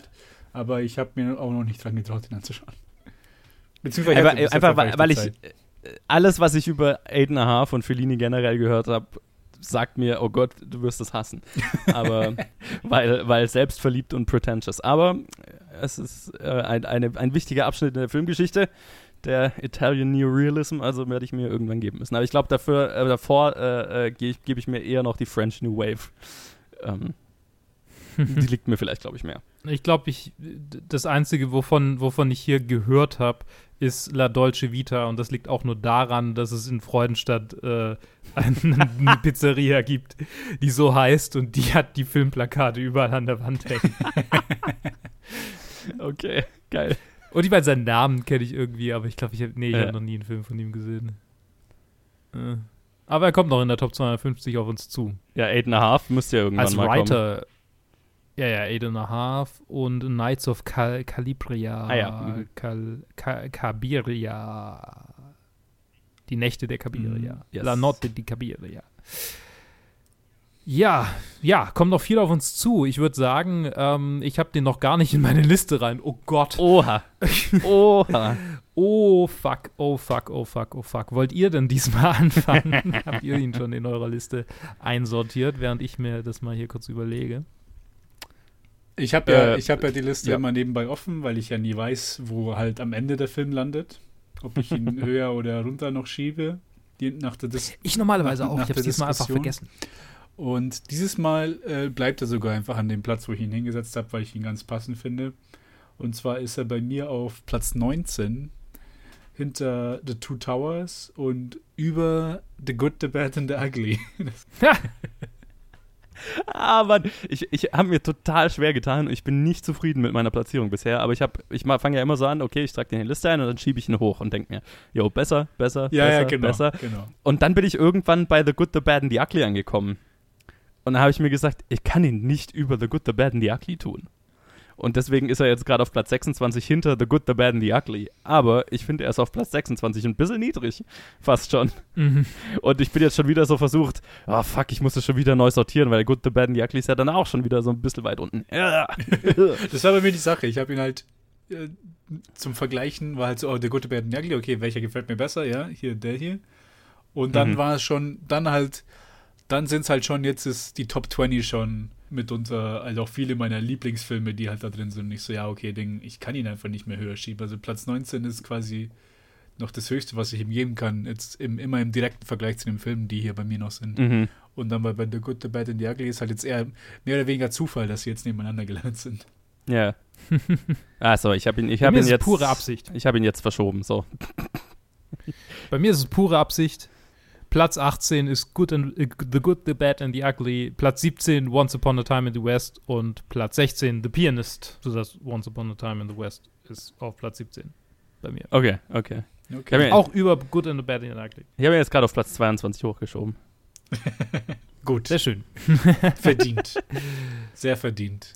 Aber ich habe mir auch noch nicht dran getraut, den anzuschauen. Beziehungsweise einfach, jetzt einfach weil, weil ich Zeit. äh, alles, was ich über Aiden Aha von Fellini generell gehört habe, sagt mir, oh Gott, du wirst es hassen. Aber weil, weil selbstverliebt und pretentious. Aber es ist äh, ein, eine, ein wichtiger Abschnitt in der Filmgeschichte, der Italian Neorealism, also werde ich mir irgendwann geben müssen. Aber ich glaube, dafür, äh, davor äh, äh, gebe ich, geb ich mir eher noch die French New Wave. Ähm, die liegt mir vielleicht, glaube ich, mehr. Ich glaube, ich das Einzige, wovon, wovon ich hier gehört habe, ist La Dolce Vita und das liegt auch nur daran, dass es in Freudenstadt äh, eine, eine Pizzeria gibt, die so heißt und die hat die Filmplakate überall an der Wand hängen. Okay, geil. Und ich meine, seinen Namen kenne ich irgendwie, aber ich glaube, ich habe nee, ich Ja. habe noch nie einen Film von ihm gesehen. Äh. Aber er kommt noch in der Top 250 auf uns zu. Ja, Aiden Half müsste ja irgendwann Als mal kommen. Ja, ja, Eight and a Half und Knights of Cal Calibria. Ah ja, mhm. Cal Ca Cabiria. Die Nächte der Cabiria. Mhm, yes. La Notte di Cabiria. Ja, ja, kommt noch viel auf uns zu. Ich würde sagen, ähm, ich habe den noch gar nicht in meine Liste rein. Oh Gott. Oha. Oha. Oh fuck, oh fuck, oh fuck, oh fuck. Wollt ihr denn diesmal anfangen? Habt ihr ihn schon in eurer Liste einsortiert, während ich mir das mal hier kurz überlege? Ich habe ja, Äh, ich hab ja die Liste ja. immer nebenbei offen, weil ich ja nie weiß, wo halt am Ende der Film landet. Ob ich ihn höher oder runter noch schiebe. Die, nach der Dis Ich normalerweise Nach- auch. nach Ich habe der es diesmal einfach Diskussion. vergessen. Und dieses Mal äh, bleibt er sogar einfach an dem Platz, wo ich ihn hingesetzt habe, weil ich ihn ganz passend finde. Und zwar ist er bei mir auf Platz 19 hinter The Two Towers und über The Good, The Bad and The Ugly. Ah, Mann, ich, ich habe mir total schwer getan und ich bin nicht zufrieden mit meiner Platzierung bisher, aber ich habe, ich fange ja immer so an, okay, ich trage den in die Liste ein und dann schiebe ich ihn hoch und denke mir, jo, besser, besser, besser, besser. genau. Und dann bin ich irgendwann bei The Good, The Bad and The Ugly angekommen. Und dann habe ich mir gesagt, ich kann ihn nicht über The Good, The Bad and The Ugly tun. Und deswegen ist er jetzt gerade auf Platz 26 hinter The Good, The Bad and The Ugly. Aber ich finde, er ist auf Platz 26 ein bisschen niedrig. Fast schon. Mhm. Und ich bin jetzt schon wieder so versucht, ah fuck, ich muss das schon wieder neu sortieren, weil Good, The Bad and The Ugly ist ja dann auch schon wieder so ein bisschen weit unten. Ja. Das war bei mir die Sache. Ich habe ihn halt äh, zum Vergleichen, war halt so, oh, The Good, The Bad and The Ugly, okay, welcher gefällt mir besser? Ja, hier, der hier. Und dann Mhm. war es schon, dann halt, dann sind es halt schon, jetzt ist die Top 20 schon mitunter halt auch viele meiner Lieblingsfilme, die halt da drin sind. Und ich so, ja, okay, Ding, ich kann ihn einfach nicht mehr höher schieben. Also Platz 19 ist quasi noch das Höchste, was ich ihm geben kann. Jetzt im, immer im direkten Vergleich zu den Filmen, die hier bei mir noch sind. mhm. Und dann bei, bei The Good, The Bad and The Ugly ist halt jetzt eher mehr oder weniger Zufall, dass sie jetzt nebeneinander gelandet sind. Ja. Achso, ich habe ihn, ich mir ihn jetzt. pure Absicht. Ich habe ihn jetzt verschoben, so. Bei mir ist es pure Absicht. Platz 18 ist Good and, äh, The Good, The Bad and The Ugly. Platz 17 Once Upon a Time in the West. Und Platz 16 The Pianist. So dass Once Upon a Time in the West ist auf Platz 17 bei mir. Okay, okay. Okay. Habe Auch über Good and the Bad and the Ugly. ich hab mir jetzt gerade auf Platz 22 hochgeschoben. Gut, Sehr schön. verdient. Sehr verdient.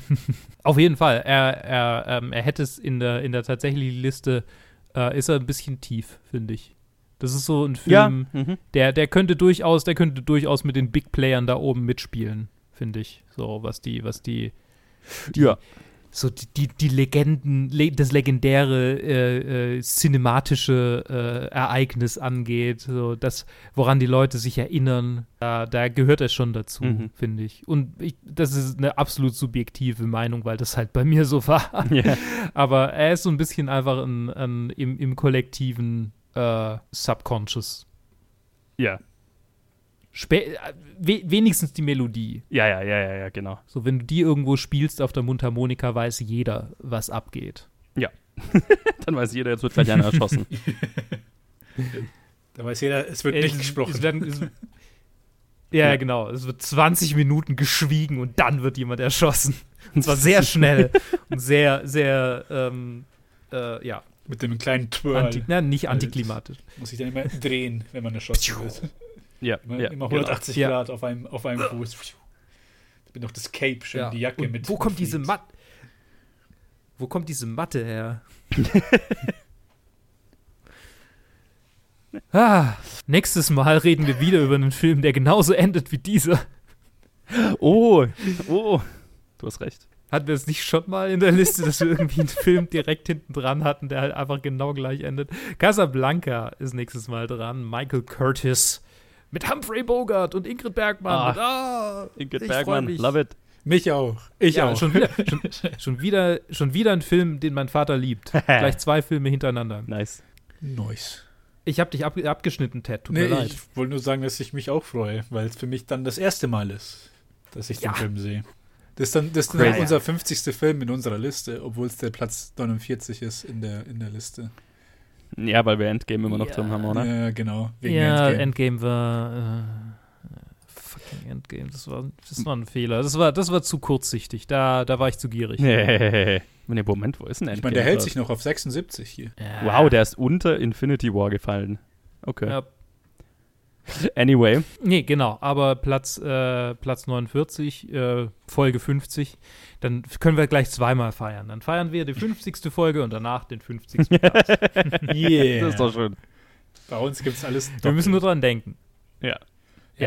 Auf jeden Fall. Er, er, ähm, er hätte es in der, in der tatsächlichen Liste, äh, ist er ein bisschen tief, finde ich. Das ist so ein Film, Mhm. der, der könnte durchaus, der könnte durchaus mit den Big Playern da oben mitspielen, finde ich. So, was die, was die, die Ja. so die, die, die Legenden, le das legendäre äh, äh, cinematische äh, Ereignis angeht, so das, woran die Leute sich erinnern, da, da gehört er schon dazu, Mhm. finde ich. Und ich, das ist eine absolut subjektive Meinung, weil das halt bei mir so war. Ja. Aber er ist so ein bisschen einfach ein, ein, im, im kollektiven äh, Subconscious. ja. Spä äh, we wenigstens die Melodie. Ja, ja, ja, ja, ja, genau. So, wenn du die irgendwo spielst auf der Mundharmonika, weiß jeder, was abgeht. Dann weiß jeder, jetzt wird gleich einer erschossen. Da weiß jeder, es wird Äh, nicht es- gesprochen. Es werden, es, ja, Ja. genau. Es wird 20 Minuten geschwiegen und dann wird jemand erschossen. Und zwar sehr schnell und sehr, sehr, ähm, äh, ja, Mit dem kleinen Twirl anti, na, nicht antiklimatisch. muss ich dann immer drehen, wenn man erschossen wird. Ja, Immer, ja, immer genau. 180 Ja. Grad auf einem, auf einem Fuß. Ich bin noch das Cape, schön Ja. die Jacke Und mit. Wo kommt diese. Matte? Wo kommt diese Matte her? ah, nächstes Mal reden wir wieder über einen Film, der genauso endet wie dieser. Oh, oh. Du hast recht. Hatten wir es nicht schon mal in der Liste, dass wir irgendwie einen Film direkt hinten dran hatten, der halt einfach genau gleich endet? Casablanca ist nächstes Mal dran. Michael Curtis mit Humphrey Bogart und Ingrid Bergmann. Ah. und, ah, Ingrid Bergmann, mich. love it. Mich auch. Ich Ja, auch. schon wieder, schon, schon, wieder, schon wieder ein Film, den mein Vater liebt. Gleich zwei Filme hintereinander. Nice. Nice. Ich habe dich ab, abgeschnitten, Ted. Tut Nee, mir leid. ich wollte nur sagen, dass ich mich auch freue, weil es für mich dann das erste Mal ist, dass ich Ja. den Film sehe. Das ist dann, das ist dann unser 50. Film in unserer Liste, obwohl es der Platz 49 ist in der, in der Liste. Ja, weil wir Endgame immer noch Ja. drin haben, oder? Ja, genau. Wegen ja, Endgame. Endgame war. Äh, fucking Endgame. Das war, das war ein Fehler. Das war, das war zu kurzsichtig. Da, da war ich zu gierig. Nee. Nee, Moment, wo ist denn Endgame? ich meine, der hält sich noch auf 76 hier. Ja. Wow, der ist unter Infinity War gefallen. Okay. Ja, Anyway. nee, genau. Aber Platz, äh, Platz 49, äh, Folge 50. Dann können wir gleich zweimal feiern. Dann feiern wir die 50. Folge und danach den 50. Platz. Yeah. Das ist doch schön. Bei uns gibt es alles Wir müssen nur dran denken. Ja. Ja,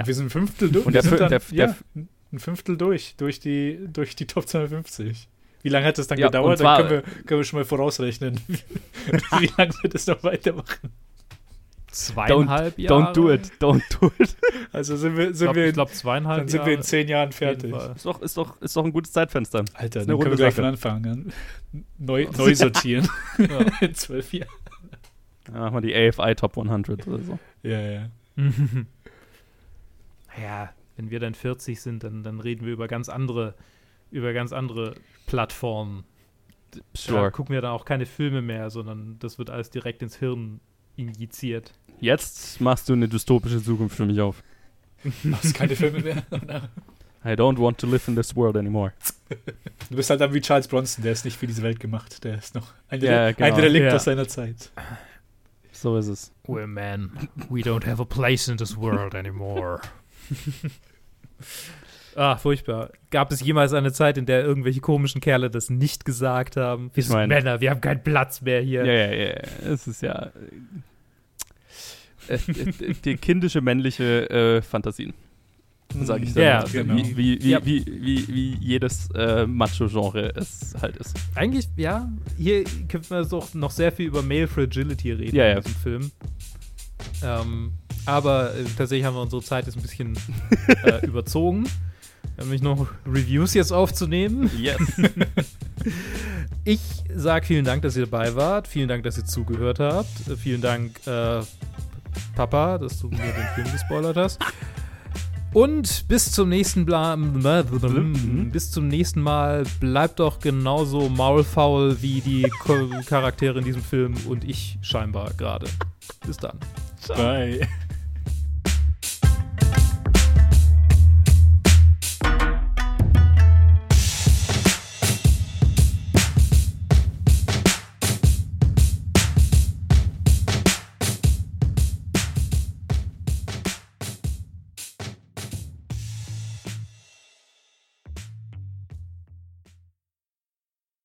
Ja. wir sind ein Fünftel durch. Und wir der dann, der- ja, ein Fünftel durch, durch die, durch die Top 250. Wie lange hat das dann Ja, gedauert? und zwar- dann können wir, können wir schon mal vorausrechnen, wie lange wir das noch weitermachen. Zweieinhalb Jahre. Don't do it. Don't do it. Also sind wir, Ich sind glaube, wir, ich glaub, zweieinhalb dann sind Jahre. wir in zehn Jahren fertig. Ist doch, ist, doch, ist doch ein gutes Zeitfenster. Alter, eine dann können wir von Anfang an neu, neu sortieren. Ja. in zwölf Jahren. Dann machen wir die AFI Top 100 oder so. Ja, ja. ja, wenn wir dann 40 sind, dann, dann reden wir über ganz andere, über ganz andere Plattformen. Da Sure. gucken wir dann auch keine Filme mehr, sondern das wird alles direkt ins Hirn injiziert. Jetzt machst du eine dystopische Zukunft für mich auf. Machst keine Filme mehr. I don't want to live in this world anymore. Du bist halt dann wie Charles Bronson, der ist nicht für diese Welt gemacht. Der ist noch ein, Ja, Rel genau. ein Relikt Ja. aus seiner Zeit. So ist es. Well, man, we don't have a place in this world anymore. ah, furchtbar. Gab es jemals eine Zeit, in der irgendwelche komischen Kerle das nicht gesagt haben? Wir Ich sind mein- Männer, wir haben keinen Platz mehr hier. Ja, ja, ja. ja. Es ist ja. Äh, die kindische männliche äh, Fantasien. Sag ich dann. Ja, genau. wie, wie, wie, Ja. wie, wie, wie jedes äh, Macho-Genre es halt ist. Eigentlich, ja, hier können wir doch noch sehr viel über Male Fragility reden Ja, in ja. diesem Film. Ähm, aber äh, tatsächlich haben wir unsere Zeit jetzt ein bisschen äh, überzogen. Nämlich noch Reviews jetzt aufzunehmen. Yes. Ich sage vielen Dank, dass ihr dabei wart. Vielen Dank, dass ihr zugehört habt. Vielen Dank, äh, Papa, dass du mir den Film gespoilert hast. Und bis zum nächsten Bla bis zum nächsten Mal bleibt doch genauso maulfaul wie die Charaktere in diesem Film und ich scheinbar gerade. Bis dann. Bye.